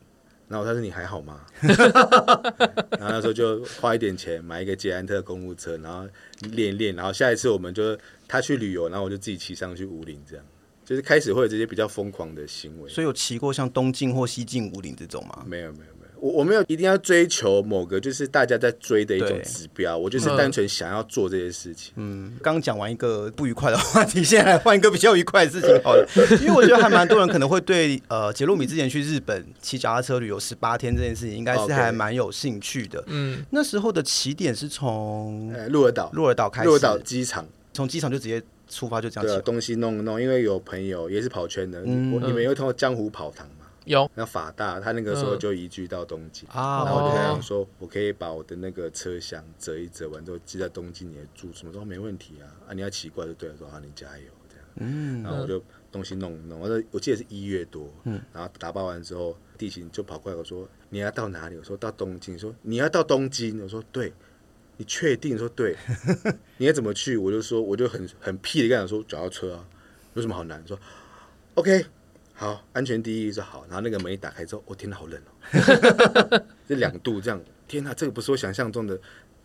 然后他说你还好吗？然后那时候就花一点钱买一个捷安特公路车，然后练一练，然后下一次我们就他去旅游，然后我就自己骑上去武陵，这样就是开始会有这些比较疯狂的行为。所以有骑过像东进或西进武陵这种吗？没有没有。我我没有一定要追求某个就是大家在追的一种指标，我就是单纯想要做这些事情。嗯，刚讲完一个不愉快的话题，现在来换一个比较愉快的事情好了。因为我觉得还蛮多人可能会对呃杰洛米之前去日本骑脚踏车旅游十八天这件事情，应该是还蛮有兴趣的。嗯，那时候的起点是从鹿儿岛，鹿儿岛开始，鹿儿岛机场，从机场就直接出发就这样。对，东西弄弄，因为有朋友也是跑圈的，嗯、你们有通过江湖跑堂吗？有那法大，他那个时候就移居到东京，嗯、然后我就跟他说，我可以把我的那个车厢折一折完之后寄在东京你的住处，什么时候没问题啊？啊，你要奇怪就对了，说啊，你加油这样。嗯，然后我就东西弄弄，我说我记得是一月多，嗯，然后打包完之后，地勤就跑过来我说你要到哪里？我说到东京。说你要到东京？我说对，你确定？说对，你要怎么去？我就说我就很很屁的跟他说找到车啊，有什么好难？说 OK。好，安全第一是好，然后那个门一打开之后，我、哦、天哪，好冷哦，这两度这样，天哪，这个不是我想象中的，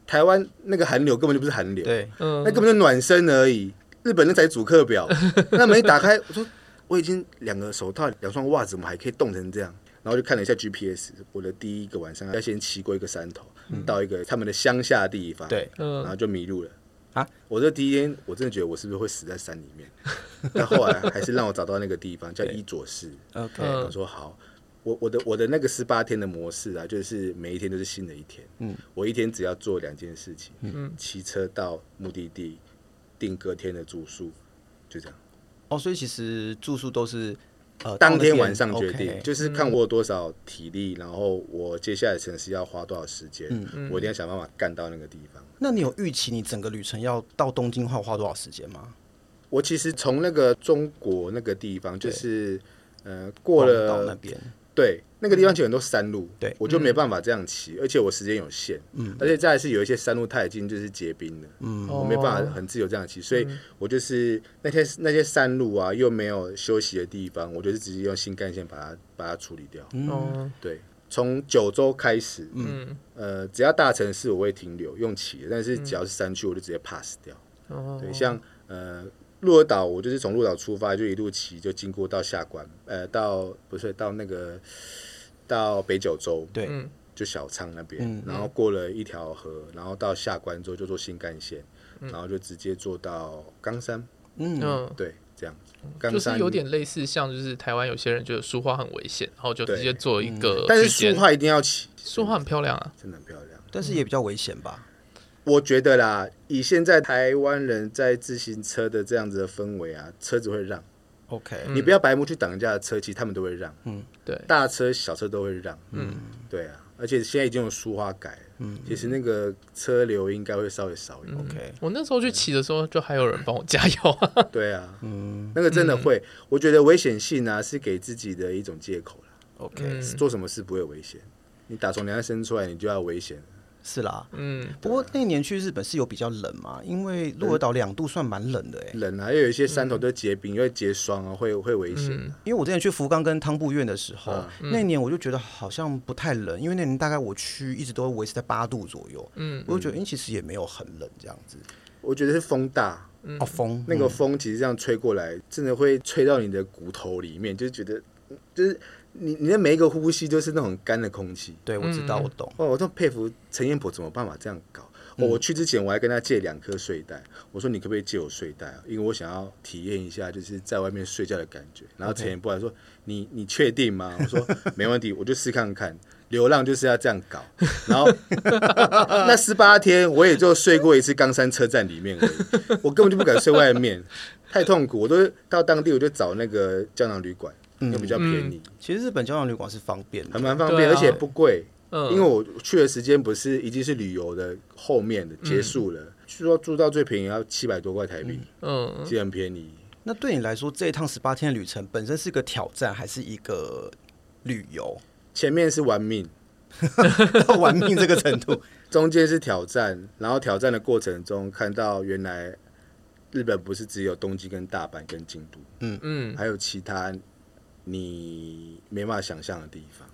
台湾那个寒流根本就不是寒流，对，嗯，那根本就暖身而已，日本那才主客表，那门一打开，我说我已经两个手套、两双袜子，怎么还可以冻成这样？然后就看了一下 GPS，我的第一个晚上要先骑过一个山头，嗯、到一个他们的乡下的地方，对，嗯，然后就迷路了。啊！我这第一天，我真的觉得我是不是会死在山里面？但后来还是让我找到那个地方，叫伊佐市。OK，我说好，我我的我的那个十八天的模式啊，就是每一天都是新的一天。嗯，我一天只要做两件事情，嗯，骑车到目的地，订隔天的住宿，就这样。哦，所以其实住宿都是。呃，当天晚上决定，okay, 就是看我有多少体力，嗯、然后我接下来城市要花多少时间，嗯、我一定要想办法干到那个地方。那你有预期你整个旅程要到东京要花多少时间吗？我其实从那个中国那个地方，就是呃过了那边。对，那个地方其实很多山路，对，我就没办法这样骑，而且我时间有限，嗯，而且再来是有一些山路它已经就是结冰了，嗯，我没办法很自由这样骑，所以我就是那些那些山路啊，又没有休息的地方，我就是直接用新干线把它把它处理掉，嗯，对，从九州开始，嗯，呃，只要大城市我会停留用骑，但是只要是山区我就直接 pass 掉，哦，对，像呃。鹿儿岛，我就是从鹿儿岛出发，就一路骑，就经过到下关，呃，到不是到那个到北九州，对，就小仓那边，嗯、然后过了一条河，然后到下关之后就坐新干线，嗯、然后就直接坐到冈山，嗯，对，就是有点类似，像就是台湾有些人觉得书画很危险，然后就直接做一个、嗯，但是书画一定要起，书画很漂亮啊，真的很漂亮，但是也比较危险吧。我觉得啦，以现在台湾人在自行车的这样子的氛围啊，车子会让。OK，你不要白目去挡人家的车，其实他们都会让。嗯，对，大车小车都会让。嗯，对啊，而且现在已经有书画改，嗯，其实那个车流应该会稍微少一点。OK，我那时候去骑的时候，就还有人帮我加油。对啊，嗯，那个真的会，我觉得危险性啊是给自己的一种借口了。OK，做什么事不会危险？你打从娘胎生出来，你就要危险。是啦，嗯，不过那年去日本是有比较冷嘛，因为鹿儿岛两度算蛮冷的哎，冷啊，又有一些山头都结冰，因为结霜啊，会会危险。因为我之前去福冈跟汤布院的时候，那年我就觉得好像不太冷，因为那年大概我去一直都维持在八度左右，嗯，我就觉得，其实也没有很冷这样子。我觉得是风大，哦，风，那个风其实这样吹过来，真的会吹到你的骨头里面，就是觉得，就是。你你的每一个呼吸都是那种干的空气，对，我知道，我懂。哦，我都佩服陈彦博怎么办法这样搞。哦，我去之前我还跟他借两颗睡袋，我说你可不可以借我睡袋啊？因为我想要体验一下就是在外面睡觉的感觉。然后陈彦博还说：“你你确定吗？”我说：“没问题，我就试看看。”流浪就是要这样搞。然后 那十八天我也就睡过一次冈山车站里面而已，我根本就不敢睡外面，太痛苦。我都到当地我就找那个胶囊旅馆。又比较便宜，其实日本胶囊旅馆是方便的，还蛮方便，而且不贵。因为我去的时间不是已经是旅游的后面的结束了，据说住到最便宜要七百多块台币，嗯，其实很便宜。那对你来说，这一趟十八天的旅程本身是个挑战，还是一个旅游？前面是玩命，到玩命这个程度，中间是挑战，然后挑战的过程中看到原来日本不是只有东京跟大阪跟京都，嗯嗯，还有其他。你没办法想象的地方。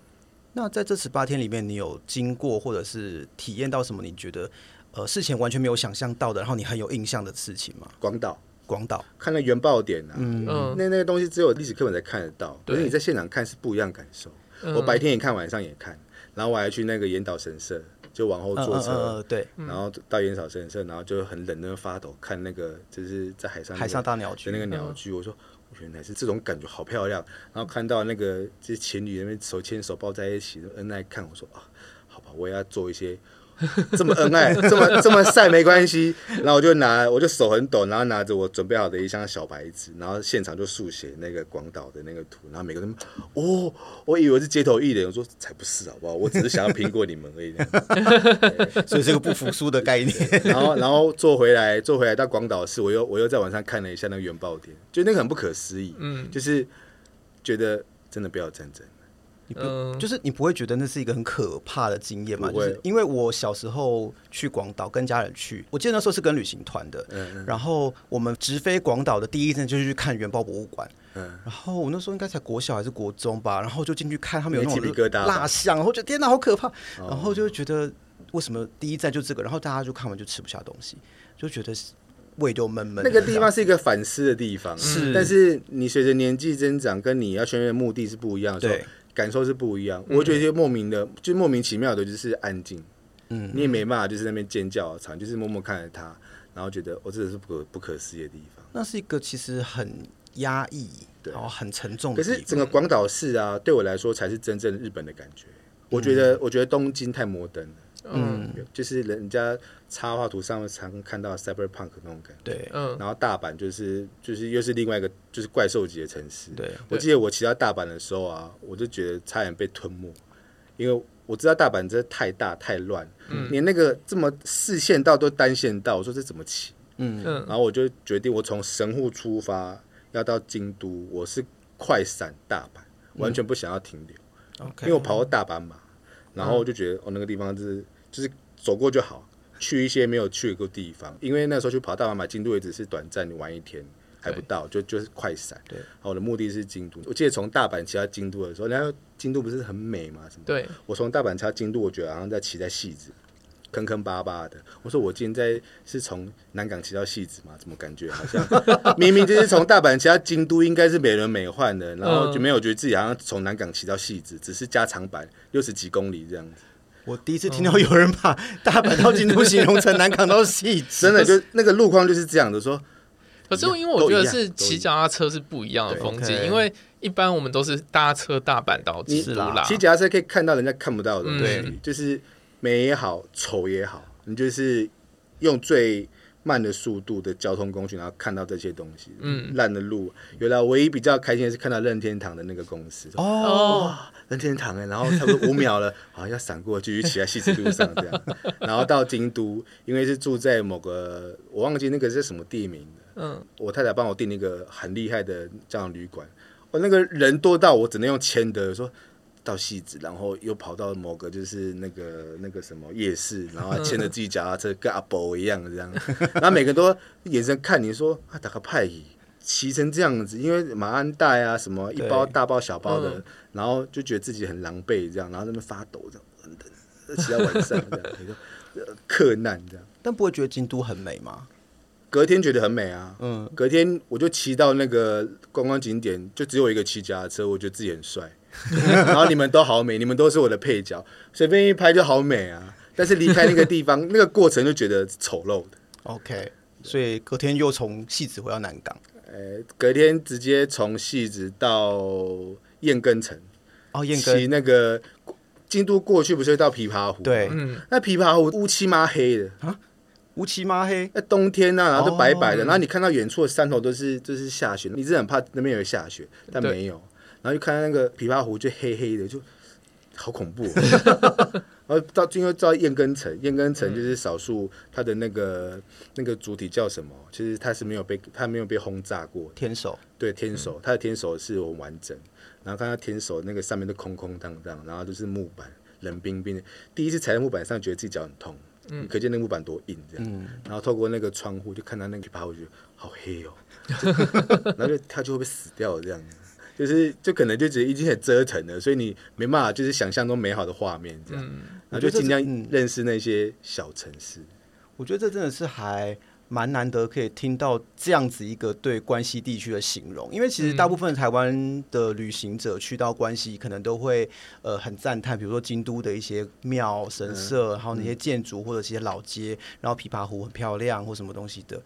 那在这十八天里面，你有经过或者是体验到什么？你觉得呃事前完全没有想象到的，然后你很有印象的事情吗？广岛，广岛，看了原爆点啊，嗯，那那个东西只有历史课本才看得到，可是你在现场看是不一样感受。我白天也看，晚上也看，然后我还去那个岩岛神社，就往后坐车，对，然后到岩岛神社，然后就很冷，那个发抖，看那个就是在海上海上大鸟居那个鸟居，我说。原来是这种感觉，好漂亮。然后看到那个这情侣那边手牵手抱在一起，恩爱看，我说啊，好吧，我也要做一些。这么恩爱，这么这么晒没关系。然后我就拿，我就手很抖，然后拿着我准备好的一箱小白纸，然后现场就速写那个广岛的那个图。然后每个人，哦，我以为是街头艺人，我说才不是，好不好？我只是想要拼过你们而已。所以这个不服输的概念。然后，然后坐回来，坐回来到广岛市，我又我又在网上看了一下那个原爆点，就那个很不可思议。嗯，就是觉得真的不要战争。你不就是你不会觉得那是一个很可怕的经验吗？就是因为我小时候去广岛跟家人去，我记得那时候是跟旅行团的，嗯然后我们直飞广岛的第一站就是去看原爆博物馆，然后我那时候应该才国小还是国中吧，然后就进去看他们有那种蜡像，然后觉得天哪好可怕，然后就觉得为什么第一站就这个，然后大家就看完就吃不下东西，就觉得胃就闷闷。那个地方是一个反思的地方，是，但是你随着年纪增长，跟你要宣传的目的是不一样的，对。感受是不一样，我觉得就莫名的，嗯、就莫名其妙的，就是安静。嗯，你也没办法，就是在那边尖叫场，就是默默看着他，然后觉得我、哦、这个是不可不可思议的地方。那是一个其实很压抑，对然后很沉重的。可是整个广岛市啊，对我来说才是真正日本的感觉。我觉得，嗯、我觉得东京太摩登了。嗯，就是人家插画图上面常看到 cyberpunk 那种感觉。对，嗯，然后大阪就是就是又是另外一个就是怪兽级的城市。对，我记得我骑到大阪的时候啊，我就觉得差点被吞没，因为我知道大阪真的太大太乱，嗯，连那个这么四线道都单线道，我说这怎么骑？嗯。嗯，然后我就决定我从神户出发要到京都，我是快闪大阪，完全不想要停留。，okay, 因为我跑过大阪嘛，然后我就觉得哦，那个地方就是就是走过就好，去一些没有去过地方，因为那时候去跑大阪嘛，京都也只是短暂，你玩一天还不到，就就是快闪。对，我的目的是京都。我记得从大阪骑到京都的时候，然后京都不是很美吗？什么？对，我从大阪骑到京都，我觉得好像在骑在戏子。坑坑巴巴的，我说我今天在是从南港骑到戏子嘛？怎么感觉好像 明明就是从大阪骑到京都，应该是美轮美奂的，然后就没有觉得自己好像从南港骑到戏子，只是加长版六十几公里这样子。我第一次听到有人把大阪到京都形容成南港到汐止，真的就那个路况就是这样的。说，可是因为我觉得是骑脚踏车是不一样的风景，因为一般我们都是搭车大阪到京都啦，骑脚踏车可以看到人家看不到的东西，对，就是。美也好，丑也好，你就是用最慢的速度的交通工具，然后看到这些东西。嗯，烂的路，原来唯一比较开心的是看到任天堂的那个公司。哦，任天堂哎，然后差不多五秒了，好像要闪过，继续骑在汐止路上这样。然后到京都，因为是住在某个我忘记那个是什么地名。嗯，我太太帮我订那个很厉害的这样旅馆。我那个人多到我只能用牵的说。到戏子，然后又跑到某个就是那个那个什么夜市，然后牵着 自己脚踏车跟阿伯一样这样，然后每个都眼神看你说啊，打个派椅骑成这样子，因为马鞍带啊什么一包大包小包的，然后就觉得自己很狼狈这样，然后在那边发抖这样，等等，骑到晚上这样，你说克难这样，但不会觉得京都很美吗？隔天觉得很美啊，嗯，隔天我就骑到那个观光景点，就只有一个骑脚踏车，我觉得自己很帅。然后你们都好美，你们都是我的配角，随便一拍就好美啊！但是离开那个地方，那个过程就觉得丑陋的。OK，所以隔天又从戏子回到南港。呃，隔天直接从戏子到燕根城。哦，燕根。骑那个京都过去不是会到琵琶湖？对，嗯。那琵琶湖乌漆嘛黑的啊，乌漆嘛黑。那冬天呢，然后都白白的，然后你看到远处的山头都是就是下雪，你是很怕那边有下雪，但没有。然后就看到那个琵琶湖就黑黑的，就好恐怖。然后到最后到燕根城，燕根城就是少数它的那个那个主体叫什么？其实它是没有被它没有被轰炸过。天守对天守，它的天守是我完整。然后看到天守那个上面都空空荡荡，然后就是木板冷冰冰的。第一次踩在木板上，觉得自己脚很痛。嗯，可见那木板多硬这样。嗯，然后透过那个窗户就看到那个琵琶湖，觉得好黑哦。然后就它就会被死掉这样。就是就可能就觉得已经很折腾了，所以你没办法就是想象中美好的画面这样，嗯、然后就尽量认识那些小城市。我觉得这真的是还蛮难得可以听到这样子一个对关西地区的形容，因为其实大部分台湾的旅行者去到关西，可能都会呃很赞叹，比如说京都的一些庙神社，然后那些建筑或者一些老街，然后琵琶湖很漂亮或什么东西的。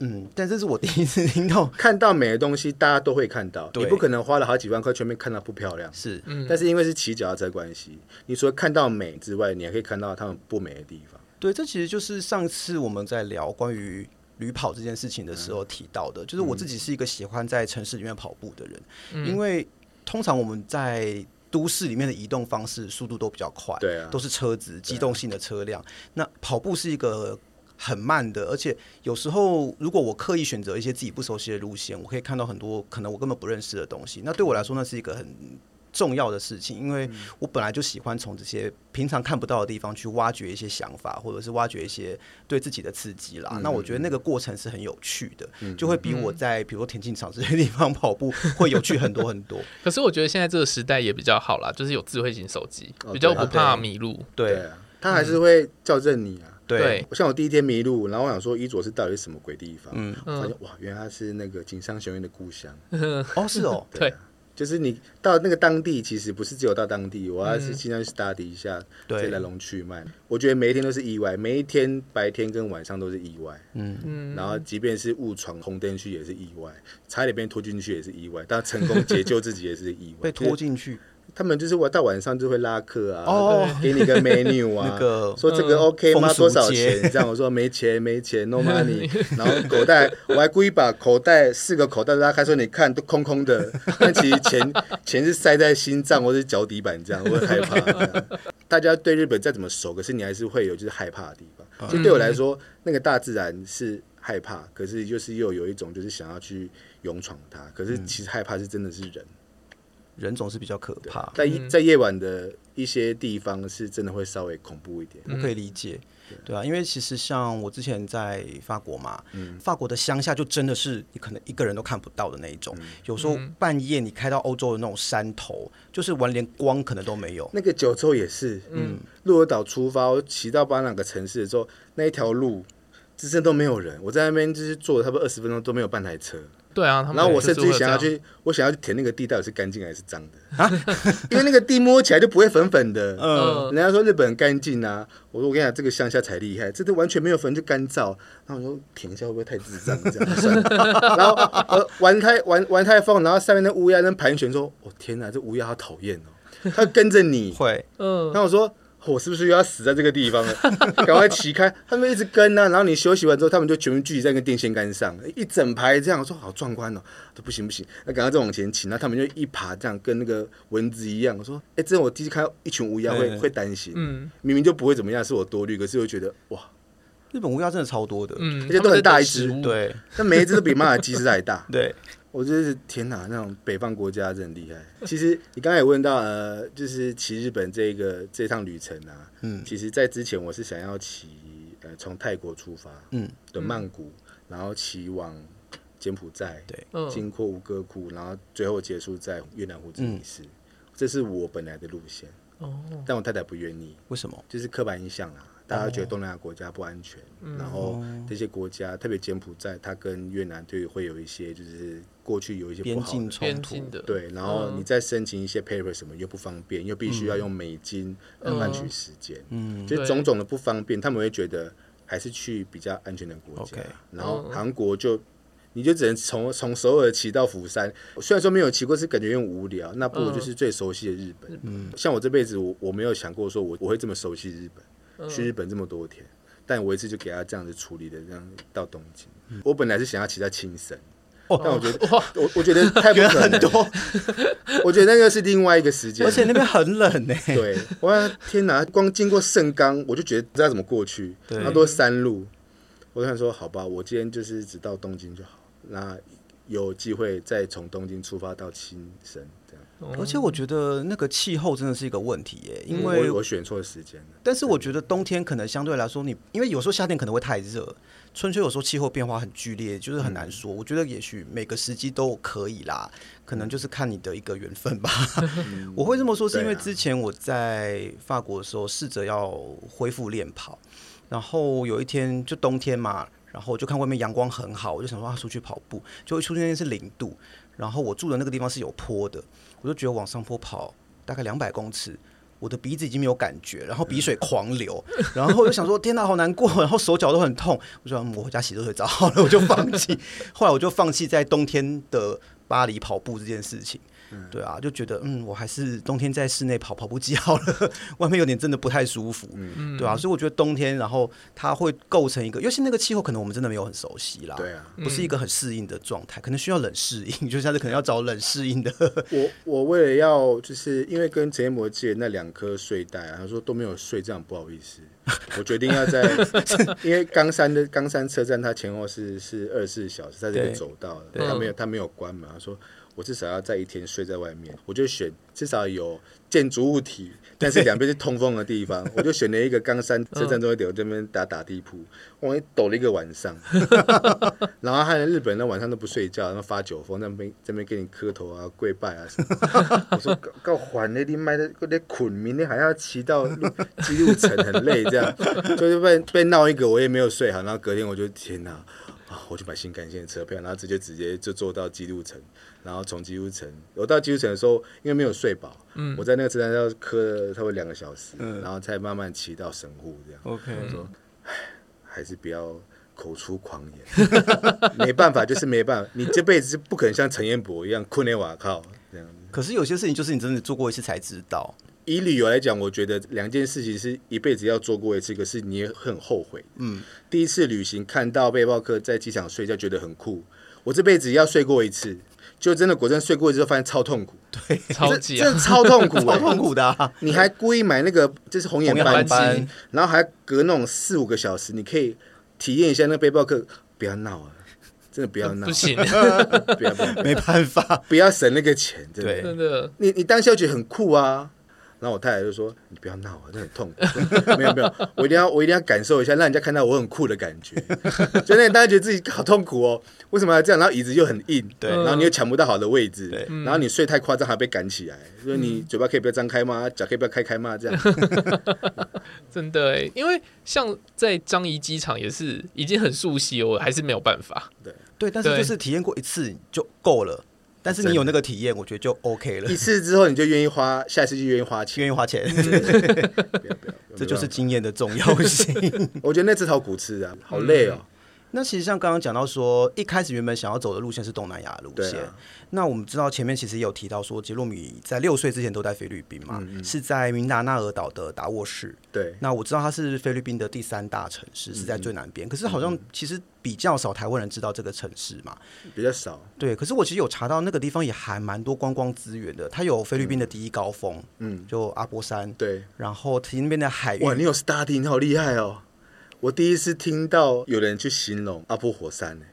嗯，但这是我第一次听到，看到美的东西，大家都会看到。对你不可能花了好几万块全面看到不漂亮。是，嗯。但是因为是骑脚踏车关系，你除了看到美之外，你还可以看到他们不美的地方。对，这其实就是上次我们在聊关于旅跑这件事情的时候提到的，嗯、就是我自己是一个喜欢在城市里面跑步的人，嗯、因为通常我们在都市里面的移动方式速度都比较快，对啊，都是车子机动性的车辆。啊、那跑步是一个。很慢的，而且有时候如果我刻意选择一些自己不熟悉的路线，我可以看到很多可能我根本不认识的东西。那对我来说，那是一个很重要的事情，因为我本来就喜欢从这些平常看不到的地方去挖掘一些想法，或者是挖掘一些对自己的刺激啦。嗯、那我觉得那个过程是很有趣的，嗯、就会比我在比如说田径场这些地方跑步会有趣很多很多。可是我觉得现在这个时代也比较好啦，就是有智慧型手机，比较不怕迷路。对啊，他还是会校正你啊。对，像我第一天迷路，然后我想说伊佐是到底是什么鬼地方？嗯，发现哇，原来他是那个井上雄彦的故乡。哦，是哦，对，就是你到那个当地，其实不是只有到当地，我要是尽量去 study 一下这来龙去脉。我觉得每一天都是意外，每一天白天跟晚上都是意外。嗯嗯，然后即便是误闯红灯区也是意外，差点被拖进去也是意外，但成功解救自己也是意外。被拖进去。他们就是我到晚上就会拉客啊，哦、给你个 menu 啊，那个说这个 OK 吗？多少钱？这样我说没钱没钱，no money。然后口袋我还故意把口袋四个口袋拉开，说你看都空空的，但其实钱钱是塞在心脏或者脚底板这样，我很害怕。大家对日本再怎么熟，可是你还是会有就是害怕的地方。其实对我来说，那个大自然是害怕，可是就是又有一种就是想要去勇闯它。可是其实害怕是真的是人。人总是比较可怕，在在夜晚的一些地方是真的会稍微恐怖一点，我可以理解。对啊，因为其实像我之前在法国嘛，嗯、法国的乡下就真的是你可能一个人都看不到的那一种。嗯、有时候半夜你开到欧洲的那种山头，就是完连光可能都没有。那个九州也是，嗯，鹿儿岛出发，我骑到巴朗个城市的时候，那一条路，真的都没有人。我在那边就是坐了差不多二十分钟都没有半台车。对啊，然后我甚至想要去，我想要去填那个地到底是干净还是脏的啊？因为那个地摸起来就不会粉粉的。嗯，人家说日本很干净啊，我说我跟你讲，这个乡下才厉害，这都完全没有粉，就干燥。然后我说填一下会不会太智障这样？然后呃玩太玩玩太疯，然后上面那乌鸦在盘旋说：“哦天哪，这乌鸦好讨厌哦，它跟着你。”会，嗯。然后我说。我是不是又要死在这个地方了？赶快起开！他们一直跟啊，然后你休息完之后，他们就全部聚集在那个电线杆上，一整排这样，我说好壮观哦！都不行不行，那赶快再往前骑，然后他们就一爬这样，跟那个蚊子一样。我说，哎，这我第一次看到一群乌鸦会对会担心，嗯，明明就不会怎么样，是我多虑，可是又觉得哇，日本乌鸦真的超多的，嗯，而且都很大一只，对，但每一只都比马尔济斯还大，对。我觉得是天哪，那种北方国家真的厉害。其实你刚才也问到，呃，就是骑日本这个这趟旅程啊，嗯，其实，在之前我是想要骑，呃，从泰国出发，嗯，的曼谷，然后骑往柬埔寨，对，经过吴哥窟，然后最后结束在越南胡志明市，这是我本来的路线。哦，但我太太不愿意，为什么？就是刻板印象啊。大家觉得东南亚国家不安全，哦、然后这些国家，特别柬埔寨，它跟越南对会有一些，就是过去有一些不好的边境冲突，对，然后你再申请一些 paper 什么又不方便，又必须要用美金换取时间，嗯，就种种的不方便，他们会觉得还是去比较安全的国家。然后韩国就你就只能从从首尔骑到釜山，虽然说没有骑过，是感觉有点无聊，那不如就是最熟悉的日本。嗯，像我这辈子我我没有想过说我我会这么熟悉日本。去日本这么多天，但我一次就给他这样子处理的，这样到东京。我本来是想要骑在青森，但我觉得我我觉得太不很多。我觉得那个是另外一个时间，而且那边很冷呢。对，我 天哪，光经过盛冈，我就觉得不知道怎么过去，那都是山路。我就想说，好吧，我今天就是只到东京就好，那有机会再从东京出发到青森。而且我觉得那个气候真的是一个问题耶，因为我选错时间了。但是我觉得冬天可能相对来说，你因为有时候夏天可能会太热，春秋有时候气候变化很剧烈，就是很难说。我觉得也许每个时机都可以啦，可能就是看你的一个缘分吧。我会这么说，是因为之前我在法国的时候试着要恢复练跑，然后有一天就冬天嘛，然后就看外面阳光很好，我就想说啊出去跑步，就会出现是零度，然后我住的那个地方是有坡的。我就觉得往上坡跑大概两百公尺，我的鼻子已经没有感觉，然后鼻水狂流，然后我就想说天哪，好难过，然后手脚都很痛，我说我回家洗热水澡好了，我就放弃。后来我就放弃在冬天的巴黎跑步这件事情。对啊，就觉得嗯，我还是冬天在室内跑跑步机好了，外面有点真的不太舒服，嗯，对啊，所以我觉得冬天，然后它会构成一个，尤其那个气候，可能我们真的没有很熟悉啦，对啊，不是一个很适应的状态，可能需要冷适应，就像是可能要找冷适应的。我我为了要，就是因为跟陈彦博借那两颗睡袋啊，他说都没有睡，这样不好意思，我决定要在，因为冈山的冈山车站，它前后是是二十四小时，在这边走道的，他没有他没有关门，他说。我至少要在一天睡在外面，我就选至少有建筑物体，但是两边是通风的地方，我就选了一个冈山车站中一点，我这边打打地铺，我抖了一个晚上，然后还有日本人那晚上都不睡觉，然后发酒疯，在那边这边给你磕头啊、跪拜啊什么。我说 够烦的，你买的嗰啲捆，明天还要骑到基路城，很累，这样就是被被闹一个，我也没有睡好，然后隔天我就天哪。我就买新干线的车票，然后直接直接就坐到基路城，然后从基督城，我到基督城的时候，因为没有睡饱，嗯，我在那个车站要磕了差不多两个小时，嗯，然后才慢慢骑到神户这样。OK，我说，唉，还是不要口出狂言，没办法，就是没办法，你这辈子是不可能像陈彦博一样困在瓦靠这样。可是有些事情就是你真的做过一次才知道。以旅游来讲，我觉得两件事情是一辈子要做过一次，可是你也很后悔。嗯，第一次旅行看到背包客在机场睡觉，觉得很酷。我这辈子要睡过一次，就真的果真睡过一次，就发现超痛苦。对，超级真的超痛苦，超痛苦的啊。你还故意买那个就是红眼班机，然后还隔那种四五个小时，你可以体验一下那背包客。不要闹啊！真的不要闹，不行，不要没办法，不要省那个钱，真的，对真的。你你当下觉得很酷啊。然后我太太就说：“你不要闹啊，那很痛苦。没有没有，我一定要我一定要感受一下，让人家看到我很酷的感觉。就那大家觉得自己好痛苦哦，为什么要这样？然后椅子又很硬，对，然后你又抢不到好的位置，对，然后你睡太夸张还被赶起来。说你嘴巴可以不要张开吗？脚可以不要开开吗？这样。真的哎，因为像在樟宜机场也是已经很熟悉，我还是没有办法。对对，但是就是体验过一次就够了。”但是你有那个体验，我觉得就 OK 了。一次之后，你就愿意花，下一次就愿意花钱，愿意花钱。这就是经验的重要性。我觉得那只好苦吃啊，好累哦。那其实像刚刚讲到说，一开始原本想要走的路线是东南亚路线。那我们知道前面其实也有提到说，杰洛米在六岁之前都在菲律宾嘛，是在明达纳尔岛的达沃市。对。那我知道它是菲律宾的第三大城市，是在最南边。可是好像其实比较少台湾人知道这个城市嘛，比较少。对。可是我其实有查到那个地方也还蛮多观光资源的，它有菲律宾的第一高峰，嗯，就阿波山。对。然后其实那边的海域，哇，你有 study，你好厉害哦。我第一次听到有人去形容阿波火山呢，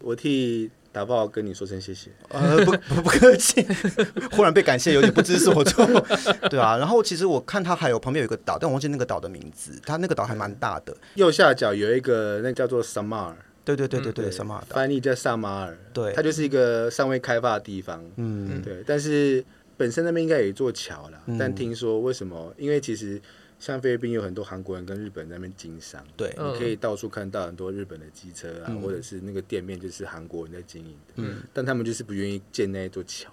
我替打爆跟你说声谢谢。呃，不不不客气，忽然被感谢有点不知所措。对啊，然后其实我看它还有旁边有一个岛，但我忘记那个岛的名字。它那个岛还蛮大的，右下角有一个那个叫做萨马尔。对对对对对，萨马尔翻译叫萨马尔。对，它就是一个尚未开发的地方。嗯，对。但是本身那边应该有一座桥了，但听说为什么？因为其实。像菲律宾有很多韩国人跟日本人在那边经商，对，你可以到处看到很多日本的机车啊，嗯、或者是那个店面就是韩国人在经营的，嗯，但他们就是不愿意建那一座桥，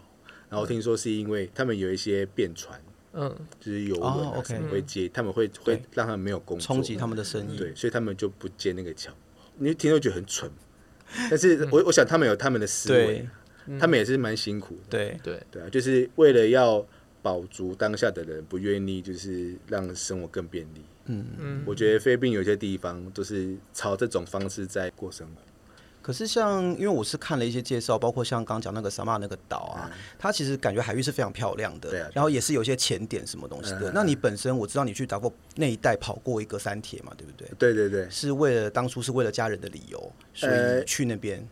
然后听说是因为他们有一些便船，嗯，就是游轮啊什么会接，他们会会让他们没有工作，冲击他们的生意，对，所以他们就不建那个桥。你听都觉得很蠢，但是我我想他们有他们的思维，他们也是蛮辛苦的，对。对。对啊，就是为了要。保足当下的人不愿意，就是让生活更便利。嗯嗯，我觉得菲律宾有些地方都是朝这种方式在过生活。可是像，因为我是看了一些介绍，包括像刚讲那个萨马那个岛啊，嗯、它其实感觉海域是非常漂亮的。对啊。然后也是有些潜点什么东西的。嗯、那你本身我知道你去达过那一带跑过一个三铁嘛，对不对？对对对。是为了当初是为了家人的理由，所以去那边。呃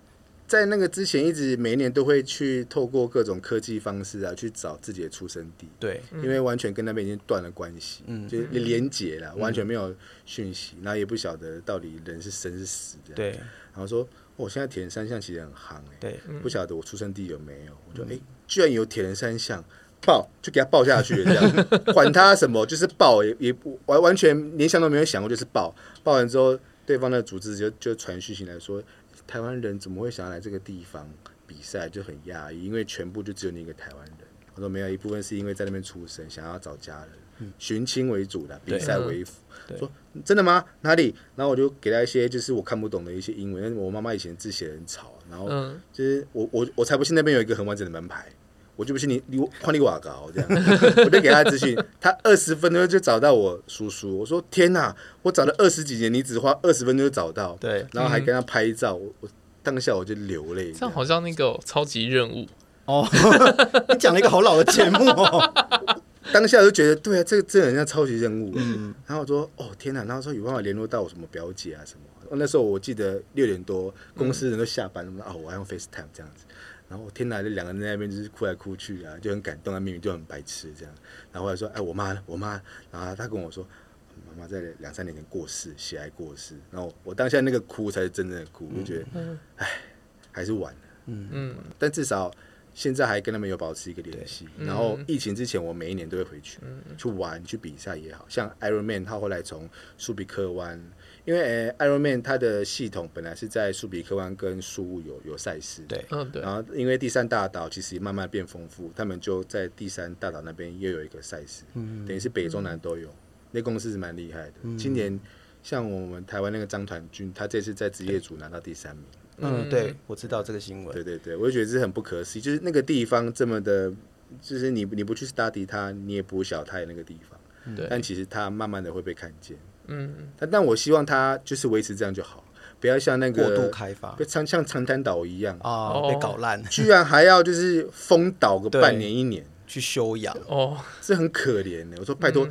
在那个之前，一直每一年都会去透过各种科技方式啊，去找自己的出生地。对，因为完全跟那边已经断了关系，嗯，就连结了，完全没有讯息，然后也不晓得到底人是生是死这样。对，然后说，我现在铁人三项其实很夯哎，对，不晓得我出生地有没有？我就，哎，居然有铁人三项，报就给他报下去，这样，管他什么，就是报，也也不完完全连想都没有想过，就是报。报完之后，对方的组织就就传讯息来说。台湾人怎么会想要来这个地方比赛？就很讶异，因为全部就只有你一个台湾人。我说没有，一部分是因为在那边出生，想要找家人，寻亲为主的，比赛为辅。说真的吗？哪里？然后我就给他一些就是我看不懂的一些英文，因为我妈妈以前字写得很吵，然后就是我我我才不信那边有一个很完整的门牌，我就不信你你换你瓦高这样，我就给他资讯，他二十分钟就找到我叔叔。我说天哪，我找了二十几年，你只花二十分钟就找到，对，然后还跟他拍照，我我当下我就流泪。这样好像那个超级任务哦，你讲了一个好老的节目哦，当下就觉得对啊，这个真的很像超级任务。嗯，然后我说哦天哪，然后说有办法联络到我什么表姐啊什么，那时候我记得六点多公司人都下班了，哦，我还用 FaceTime 这样子。然后天哪，这两个人在那边就是哭来哭去啊，就很感动啊，明明就很白痴这样。然后后来说，哎，我妈，我妈，然后她跟我说，妈妈在两三年前过世，血癌过世。然后我当下那个哭才是真正的哭，我就觉得，哎，还是晚了。嗯嗯。但至少现在还跟他们有保持一个联系。然后疫情之前，我每一年都会回去，去玩，去比赛也好，像 Ironman，他后来从苏比克湾。因为 Ironman 它的系统本来是在苏比克湾跟苏雾有有赛事，对，然后因为第三大岛其实慢慢变丰富，他们就在第三大岛那边又有一个赛事，嗯，等于是北中南都有。嗯、那公司是蛮厉害的。嗯、今年像我们台湾那个张团军，他这次在职业组拿到第三名。嗯，对，我知道这个新闻。对对对，我就觉得这是很不可思议，就是那个地方这么的，就是你你不去 study 它，你也不晓得它有那个地方，对，但其实它慢慢的会被看见。嗯，但但我希望它就是维持这样就好，不要像那个过度开发，像像长滩岛一样。啊，被搞烂，居然还要就是封岛个半年一年。去休养，哦，这很可怜的。我说拜托，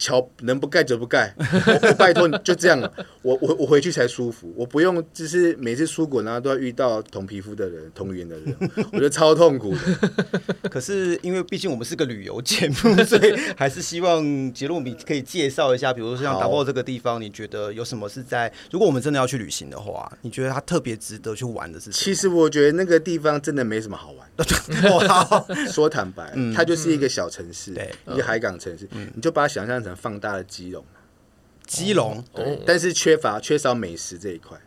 桥能不盖则不盖，我，我拜托你就这样，我我我回去才舒服，我不用就是每次出国然后都要遇到同皮肤的人、同语言的人，我觉得超痛苦的。可是因为毕竟我们是个旅游节目，所以还是希望杰洛米可以介绍一下，比如说像达沃这个地方，你觉得有什么是在如果我们真的要去旅行的话，你觉得它特别值得去玩的是什么？其实我觉得那个地方真的没什么好玩。哇，说坦白，嗯、它就是一个小城市，一个海港城市，嗯、你就把它想象成放大了基隆，基隆，对，但是缺乏缺少美食这一块。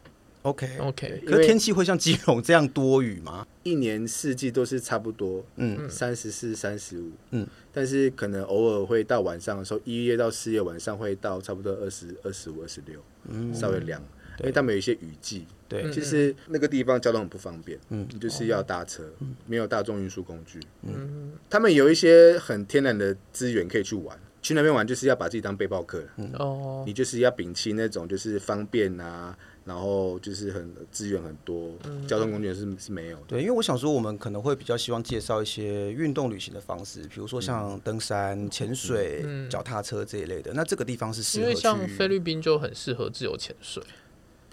OK OK，可是天气会像基隆这样多雨吗？一年四季都是差不多，嗯，三十四、三十五，嗯，但是可能偶尔会到晚上的时候，一月到四月晚上会到差不多二十二十五、二十六，嗯，稍微凉。因为他们有一些雨季，对，其实那个地方交通很不方便，嗯，就是要搭车，没有大众运输工具，嗯，他们有一些很天然的资源可以去玩，去那边玩就是要把自己当背包客，哦，你就是要摒弃那种就是方便啊，然后就是很资源很多，交通工具是是没有，对，因为我想说我们可能会比较希望介绍一些运动旅行的方式，比如说像登山、潜水、脚踏车这一类的，那这个地方是适合，因为像菲律宾就很适合自由潜水。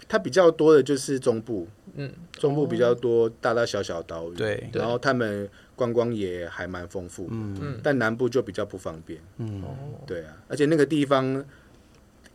它比较多的就是中部，嗯，中部比较多大大小小岛屿，对，然后他们观光也还蛮丰富，嗯，但南部就比较不方便，嗯，对啊，而且那个地方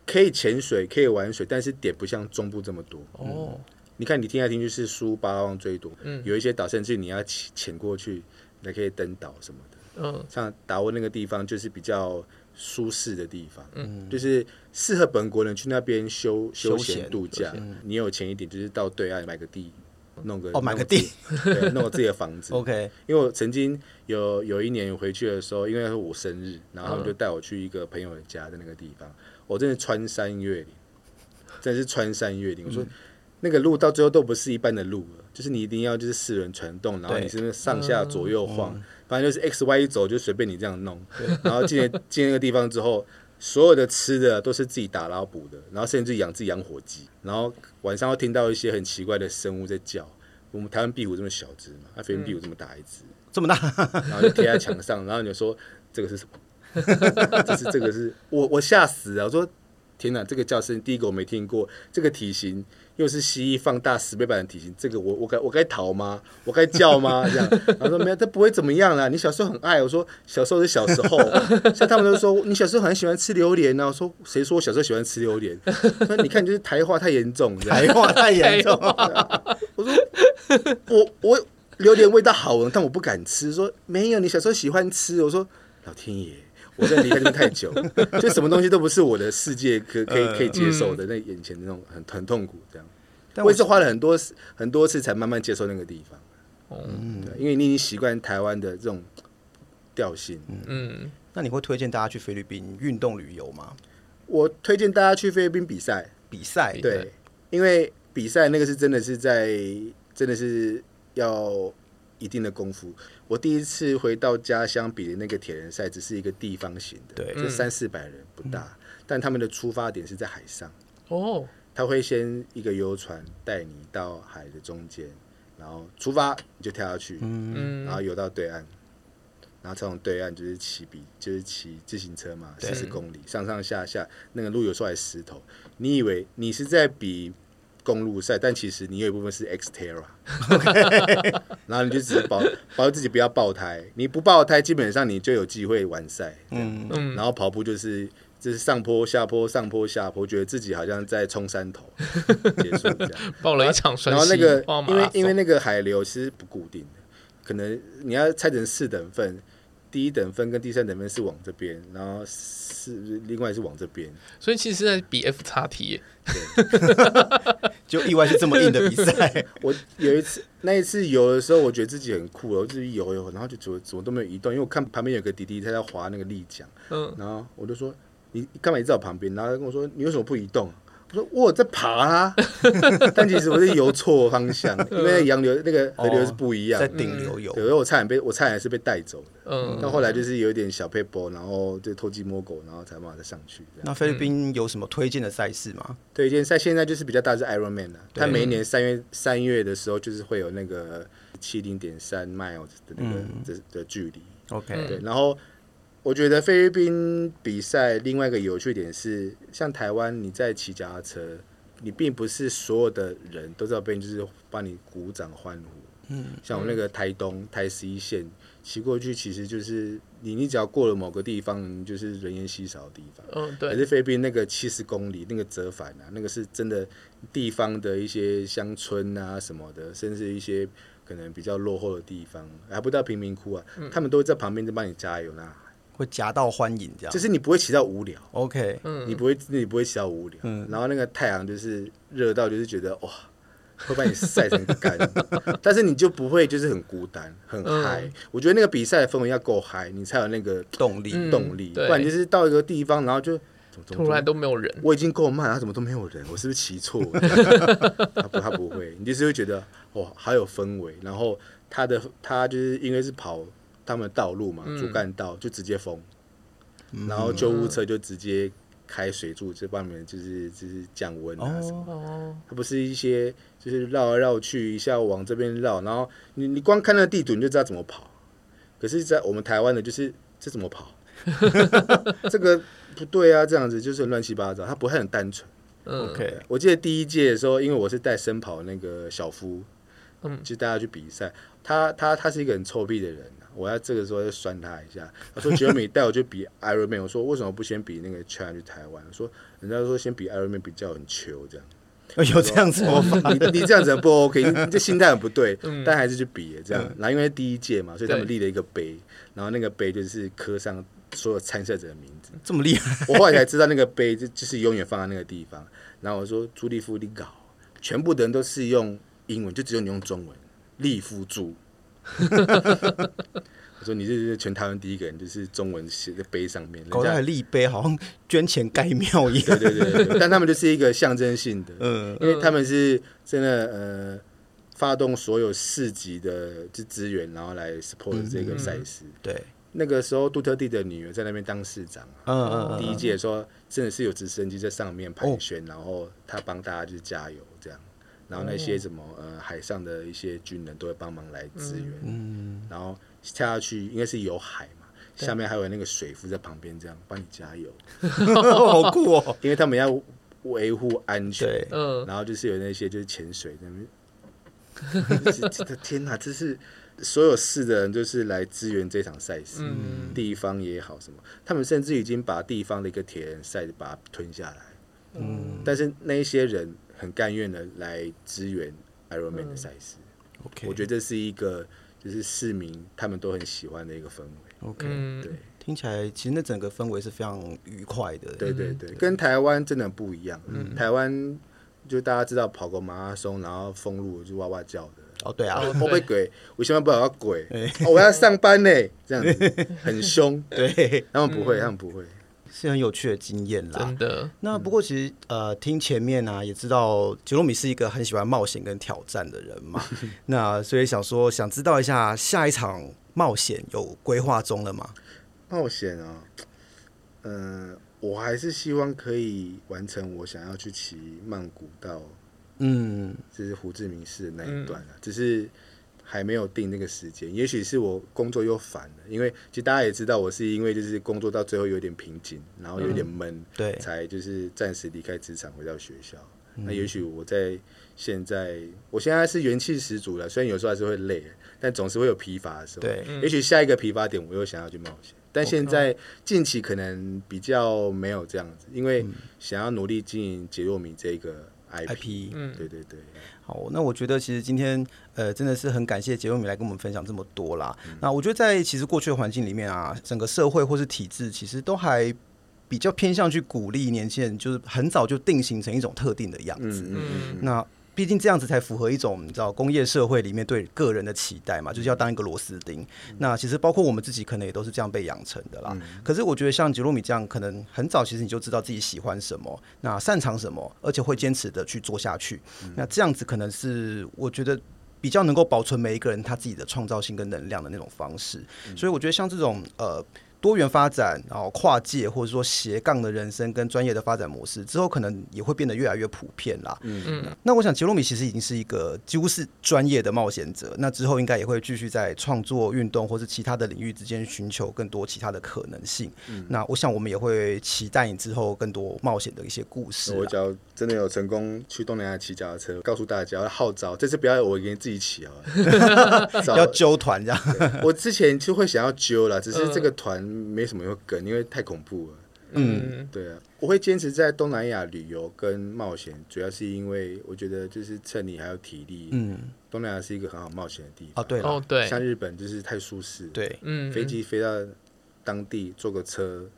可以潜水，可以玩水，但是点不像中部这么多，哦，你看你听来听去是苏巴拉望最多，嗯，有一些岛甚至你要潜潜过去，你可以登岛什么的，嗯，像达沃那个地方就是比较。舒适的地方，嗯，就是适合本国人去那边休休闲度假。你有钱一点，就是到对岸买个地，弄个哦，买个地，对，弄个自己的房子。OK，因为我曾经有有一年回去的时候，因为是我生日，然后他们就带我去一个朋友的家的那个地方，我真的穿山越岭，真的是穿山越岭。我说那个路到最后都不是一般的路了，就是你一定要就是四轮传动，然后你是上下左右晃。反正就是 X Y 一走就随便你这样弄，然后进 进那个地方之后，所有的吃的都是自己打捞补的，然后甚至养自己养火鸡，然后晚上会听到一些很奇怪的生物在叫。我们台湾壁虎这么小只嘛，菲律宾壁虎这么大一只，这么大，然后就贴在墙上，然后你就说这个是什么？这是这个是我我吓死了，我说天哪，这个叫声第一个我没听过，这个体型。又是蜥蜴放大十倍版的体型，这个我我该我该逃吗？我该叫吗？这样，他说没有，他不会怎么样啦。你小时候很爱，我说小时候是小时候，像他们都说你小时候很喜欢吃榴莲呢。我说谁说我小时候喜欢吃榴莲？说你看你就是台化太严重，台化太严重。我说我我榴莲味道好闻，但我不敢吃。说没有，你小时候喜欢吃。我说老天爷。我在离开这边太久，就什么东西都不是我的世界，可可以可以接受的。那眼前的那种很很痛苦，这样。但我也是花了很多很多次才慢慢接受那个地方。嗯，对，因为你已经习惯台湾的这种调性。嗯，那你会推荐大家去菲律宾运动旅游吗？我推荐大家去菲律宾比赛，比赛。对，因为比赛那个是真的是在，真的是要。一定的功夫。我第一次回到家乡比的那个铁人赛，只是一个地方型的，对，就三四百人不大，嗯、但他们的出发点是在海上。哦，他会先一个游船带你到海的中间，然后出发你就跳下去，嗯，然后游到对岸，然后从对岸就是骑比，就是骑自行车嘛，四十公里上上下下，那个路有时候还石头，你以为你是在比公路赛，但其实你有一部分是 Xterra，然后你就只是保保自己不要爆胎，你不爆胎，基本上你就有机会完赛。嗯嗯，然后跑步就是就是上坡下坡上坡下坡，觉得自己好像在冲山头，结束这样。爆了一场，然后那个因为因为那个海流其实不固定的，可能你要拆成四等份，第一等分跟第三等分是往这边，然后是另外是往这边，所以其实是在比 F 叉 T。就意外是这么硬的比赛。我有一次，那一次游的时候，我觉得自己很酷，我自己游游，然后就怎么怎么都没有移动，因为我看旁边有个弟弟他在划那个立桨，嗯，然后我就说你干嘛一直在我旁边？然后他跟我说你为什么不移动？我说我在爬啊，但其实我是游错方向，因为洋流那个河流是不一样，在顶流游，对，所以我差点被我差点是被带走的。嗯，到后来就是有一点小撇步，然后就偷鸡摸狗，然后才慢慢的上去。那菲律宾有什么推荐的赛事吗？推荐赛现在就是比较大是 Ironman 了，他每一年三月三月的时候就是会有那个七零点三 miles 的那个的的距离。OK，对，然后我觉得菲律宾比赛另外一个有趣点是，像台湾你在骑脚踏车，你并不是所有的人都知道边就是帮你鼓掌欢呼。嗯，像我那个台东台十一线骑过去，其实就是你你只要过了某个地方，就是人烟稀少的地方。嗯，对。可是菲律宾那个七十公里那个折返啊，那个是真的地方的一些乡村啊什么的，甚至一些可能比较落后的地方，还不到贫民窟啊，嗯、他们都会在旁边就帮你加油啦。会夹道欢迎这样，就是你不会骑到无聊，OK，嗯。你不会你不会骑到无聊，嗯，然后那个太阳就是热到就是觉得哇，会把你晒成干，但是你就不会就是很孤单很嗨，嗯、我觉得那个比赛的氛围要够嗨，你才有那个动力动力，不然就是到一个地方然后就突然都没有人，我已经够慢，他怎么都没有人，我是不是骑错了？他不他不会，你就是会觉得哇，好有氛围，然后他的他就是因为是跑。他们道路嘛，主干道就直接封，嗯、然后救护车就直接开水柱，这方面就是就是降温啊什么。哦、它不是一些就是绕来绕去，一下往这边绕，然后你你光看那地图你就知道怎么跑。可是，在我们台湾的，就是这怎么跑？这个不对啊，这样子就是乱七八糟，它不会很单纯。嗯、OK，我记得第一届的时候，因为我是带身跑那个小夫，嗯，就带他去比赛，他他他是一个很臭屁的人。我要这个时候就酸他一下。他说：“Jeremy 带我去比 Ironman。”我说：“为什么不先比那个 Challenge 去台湾？”我说：“人家说先比 Ironman 比较很球这样。”有这样子吗？你你这样子不 OK，你这心态很不对。但还是去比这样。然后因为第一届嘛，所以他们立了一个碑，然后那个碑就是刻上所有参赛者的名字。这么厉害！我后来才知道那个碑就就是永远放在那个地方。然后我说：“朱立夫，你搞，全部的人都是用英文，就只有你用中文，立夫朱。” 我说你这是全台湾第一个人，就是中文写在碑上面，搞得还立碑，好像捐钱盖庙一样。对对对，对，但他们就是一个象征性的，嗯，因为他们是真的呃，发动所有市级的就资源，然后来 support 这个赛事。对，那个时候杜特地的女儿在那边当市长，嗯嗯，嗯第一届说真的是有直升机在上面盘旋，哦、然后他帮大家就是加油这样。然后那些什么呃海上的一些军人都会帮忙来支援，嗯，然后跳下去应该是有海嘛，下面还有那个水夫在旁边这样帮你加油，好酷哦！因为他们要维护安全，嗯，然后就是有那些就是潜水那边，天哪，这是所有市的人就是来支援这场赛事，嗯，地方也好什么，他们甚至已经把地方的一个铁人赛把它吞下来，嗯，但是那一些人。很甘愿的来支援 Ironman 的赛事，嗯，OK，我觉得这是一个就是市民他们都很喜欢的一个氛围，OK，对，听起来其实那整个氛围是非常愉快的，对对对，跟台湾真的不一样，嗯，台湾就大家知道跑个马拉松然后封路就哇哇叫的，哦对啊，我被鬼，我千万不要鬼，我要上班呢，这样子很凶，对，他们不会，他们不会。是很有趣的经验啦，真的。那不过其实呃，听前面啊，也知道杰罗米是一个很喜欢冒险跟挑战的人嘛。那所以想说，想知道一下下一场冒险有规划中了吗？冒险啊，嗯、呃，我还是希望可以完成我想要去骑曼谷到，嗯，就是胡志明市的那一段啊，嗯、只是。还没有定那个时间，也许是我工作又烦了，因为其实大家也知道，我是因为就是工作到最后有点瓶颈，然后有点闷，嗯、对，才就是暂时离开职场回到学校。嗯、那也许我在现在，我现在是元气十足了，虽然有时候还是会累，但总是会有疲乏的时候。对，也许下一个疲乏点，我又想要去冒险，但现在近期可能比较没有这样子，因为想要努力经营杰洛米这个 IP, IP，嗯，对对对。好，那我觉得其实今天呃真的是很感谢杰瑞米来跟我们分享这么多啦。嗯、那我觉得在其实过去的环境里面啊，整个社会或是体制其实都还比较偏向去鼓励年轻人，就是很早就定型成一种特定的样子。嗯，嗯，嗯，那。毕竟这样子才符合一种你知道工业社会里面对个人的期待嘛，就是要当一个螺丝钉。嗯、那其实包括我们自己可能也都是这样被养成的啦。嗯、可是我觉得像杰洛米这样，可能很早其实你就知道自己喜欢什么，那擅长什么，而且会坚持的去做下去。嗯、那这样子可能是我觉得比较能够保存每一个人他自己的创造性跟能量的那种方式。嗯、所以我觉得像这种呃。多元发展，然后跨界或者说斜杠的人生跟专业的发展模式，之后可能也会变得越来越普遍啦。嗯嗯。那我想杰罗米其实已经是一个几乎是专业的冒险者，那之后应该也会继续在创作、运动或是其他的领域之间寻求更多其他的可能性。嗯。那我想我们也会期待你之后更多冒险的一些故事。我只要真的有成功去东南亚骑脚踏车，告诉大家要号召，这次不要我给你自己骑啊，要揪团这样。我之前就会想要揪了，只是这个团没什么有梗，因为太恐怖了。嗯，对啊，我会坚持在东南亚旅游跟冒险，主要是因为我觉得就是趁你还有体力。嗯，东南亚是一个很好冒险的地方。哦，对哦，对，像日本就是太舒适。对，嗯，飞机飞到当地坐个车，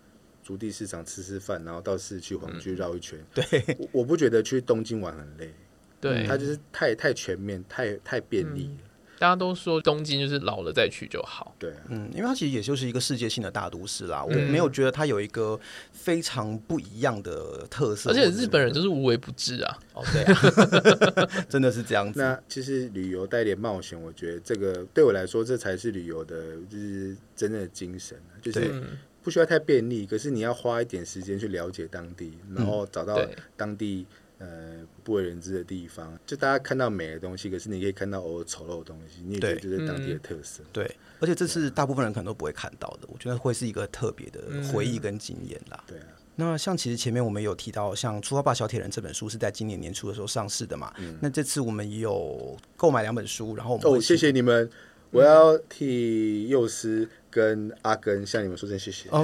足地市场吃吃饭，然后到市区黄居绕一圈。对，我不觉得去东京玩很累。对，它就是太太全面，太太便利。大家都说东京就是老了再去就好，对，嗯，因为它其实也就是一个世界性的大都市啦，我没有觉得它有一个非常不一样的特色，而且日本人就是无微不至啊，哦，对啊，真的是这样子。那其实旅游带点冒险，我觉得这个对我来说，这才是旅游的，就是真正的精神，就是不需要太便利，可是你要花一点时间去了解当地，然后找到当地。呃，不为人知的地方，就大家看到美的东西，可是你可以看到偶尔丑陋的东西，你也觉得这是当地的特色。对，而且这是大部分人可能都不会看到的，我觉得会是一个特别的回忆跟经验啦。对啊。那像其实前面我们有提到，像《出发吧，小铁人》这本书是在今年年初的时候上市的嘛？嗯。那这次我们也有购买两本书，然后我们哦，谢谢你们，我要替幼师。跟阿根向你们说声谢谢。哦，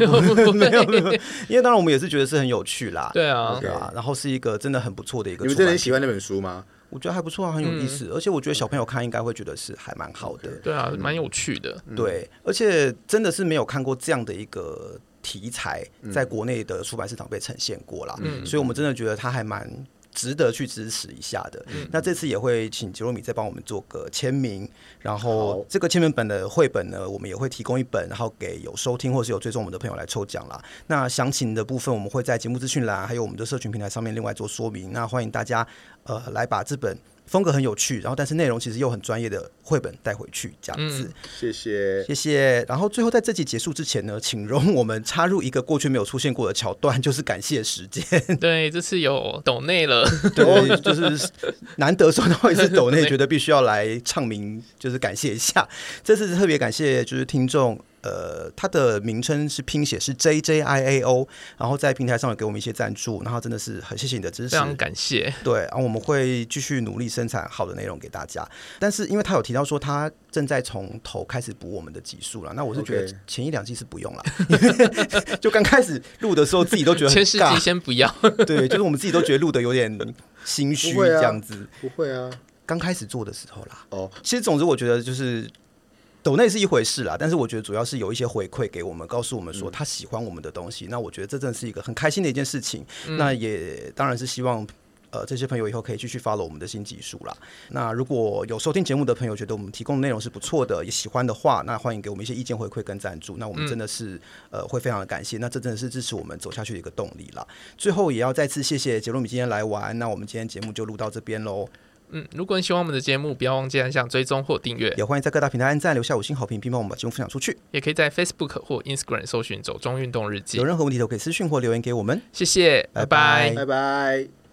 没有 没有，因为当然我们也是觉得是很有趣啦。对啊，对啊，然后是一个真的很不错的一个。你们真的很喜欢那本书吗？我觉得还不错啊，很有意思，而且我觉得小朋友看应该会觉得是还蛮好的。对啊，蛮有趣的。对，而且真的是没有看过这样的一个题材，在国内的出版市场被呈现过啦。嗯，所以我们真的觉得它还蛮。值得去支持一下的。嗯、那这次也会请杰罗米再帮我们做个签名，然后这个签名本的绘本呢，我们也会提供一本，然后给有收听或是有追踪我们的朋友来抽奖啦。那详情的部分，我们会在节目资讯栏还有我们的社群平台上面另外做说明。那欢迎大家呃来把这本。风格很有趣，然后但是内容其实又很专业的绘本带回去这样子，谢谢谢谢。然后最后在这集结束之前呢，请容我们插入一个过去没有出现过的桥段，就是感谢时间。对，这次有抖内了，对，就是难得收到一次抖内，觉得必须要来唱名，就是感谢一下。这次是特别感谢，就是听众。呃，它的名称是拼写是 J J I A O，然后在平台上有给我们一些赞助，然后真的是很谢谢你的支持，非常感谢。对，然后我们会继续努力生产好的内容给大家。但是因为他有提到说他正在从头开始补我们的集数了，那我是觉得前一两季是不用了，就刚开始录的时候自己都觉得前十集先不要，对，就是我们自己都觉得录的有点心虚这样子，不会啊，刚开始做的时候啦。哦，其实总之我觉得就是。抖内是一回事啦，但是我觉得主要是有一些回馈给我们，告诉我们说他喜欢我们的东西。嗯、那我觉得这真的是一个很开心的一件事情。嗯、那也当然是希望呃这些朋友以后可以继续 follow 我们的新技术啦。那如果有收听节目的朋友觉得我们提供的内容是不错的，也喜欢的话，那欢迎给我们一些意见回馈跟赞助。那我们真的是、嗯、呃会非常的感谢。那这真的是支持我们走下去的一个动力啦。最后也要再次谢谢杰罗米今天来玩。那我们今天节目就录到这边喽。嗯，如果你喜欢我们的节目，不要忘记按下追踪或订阅，也欢迎在各大平台按赞、留下五星好评，并帮我们把节目分享出去。也可以在 Facebook 或 Instagram 搜寻“走中运动日记”。有任何问题都可以私讯或留言给我们。谢谢，拜拜，拜拜。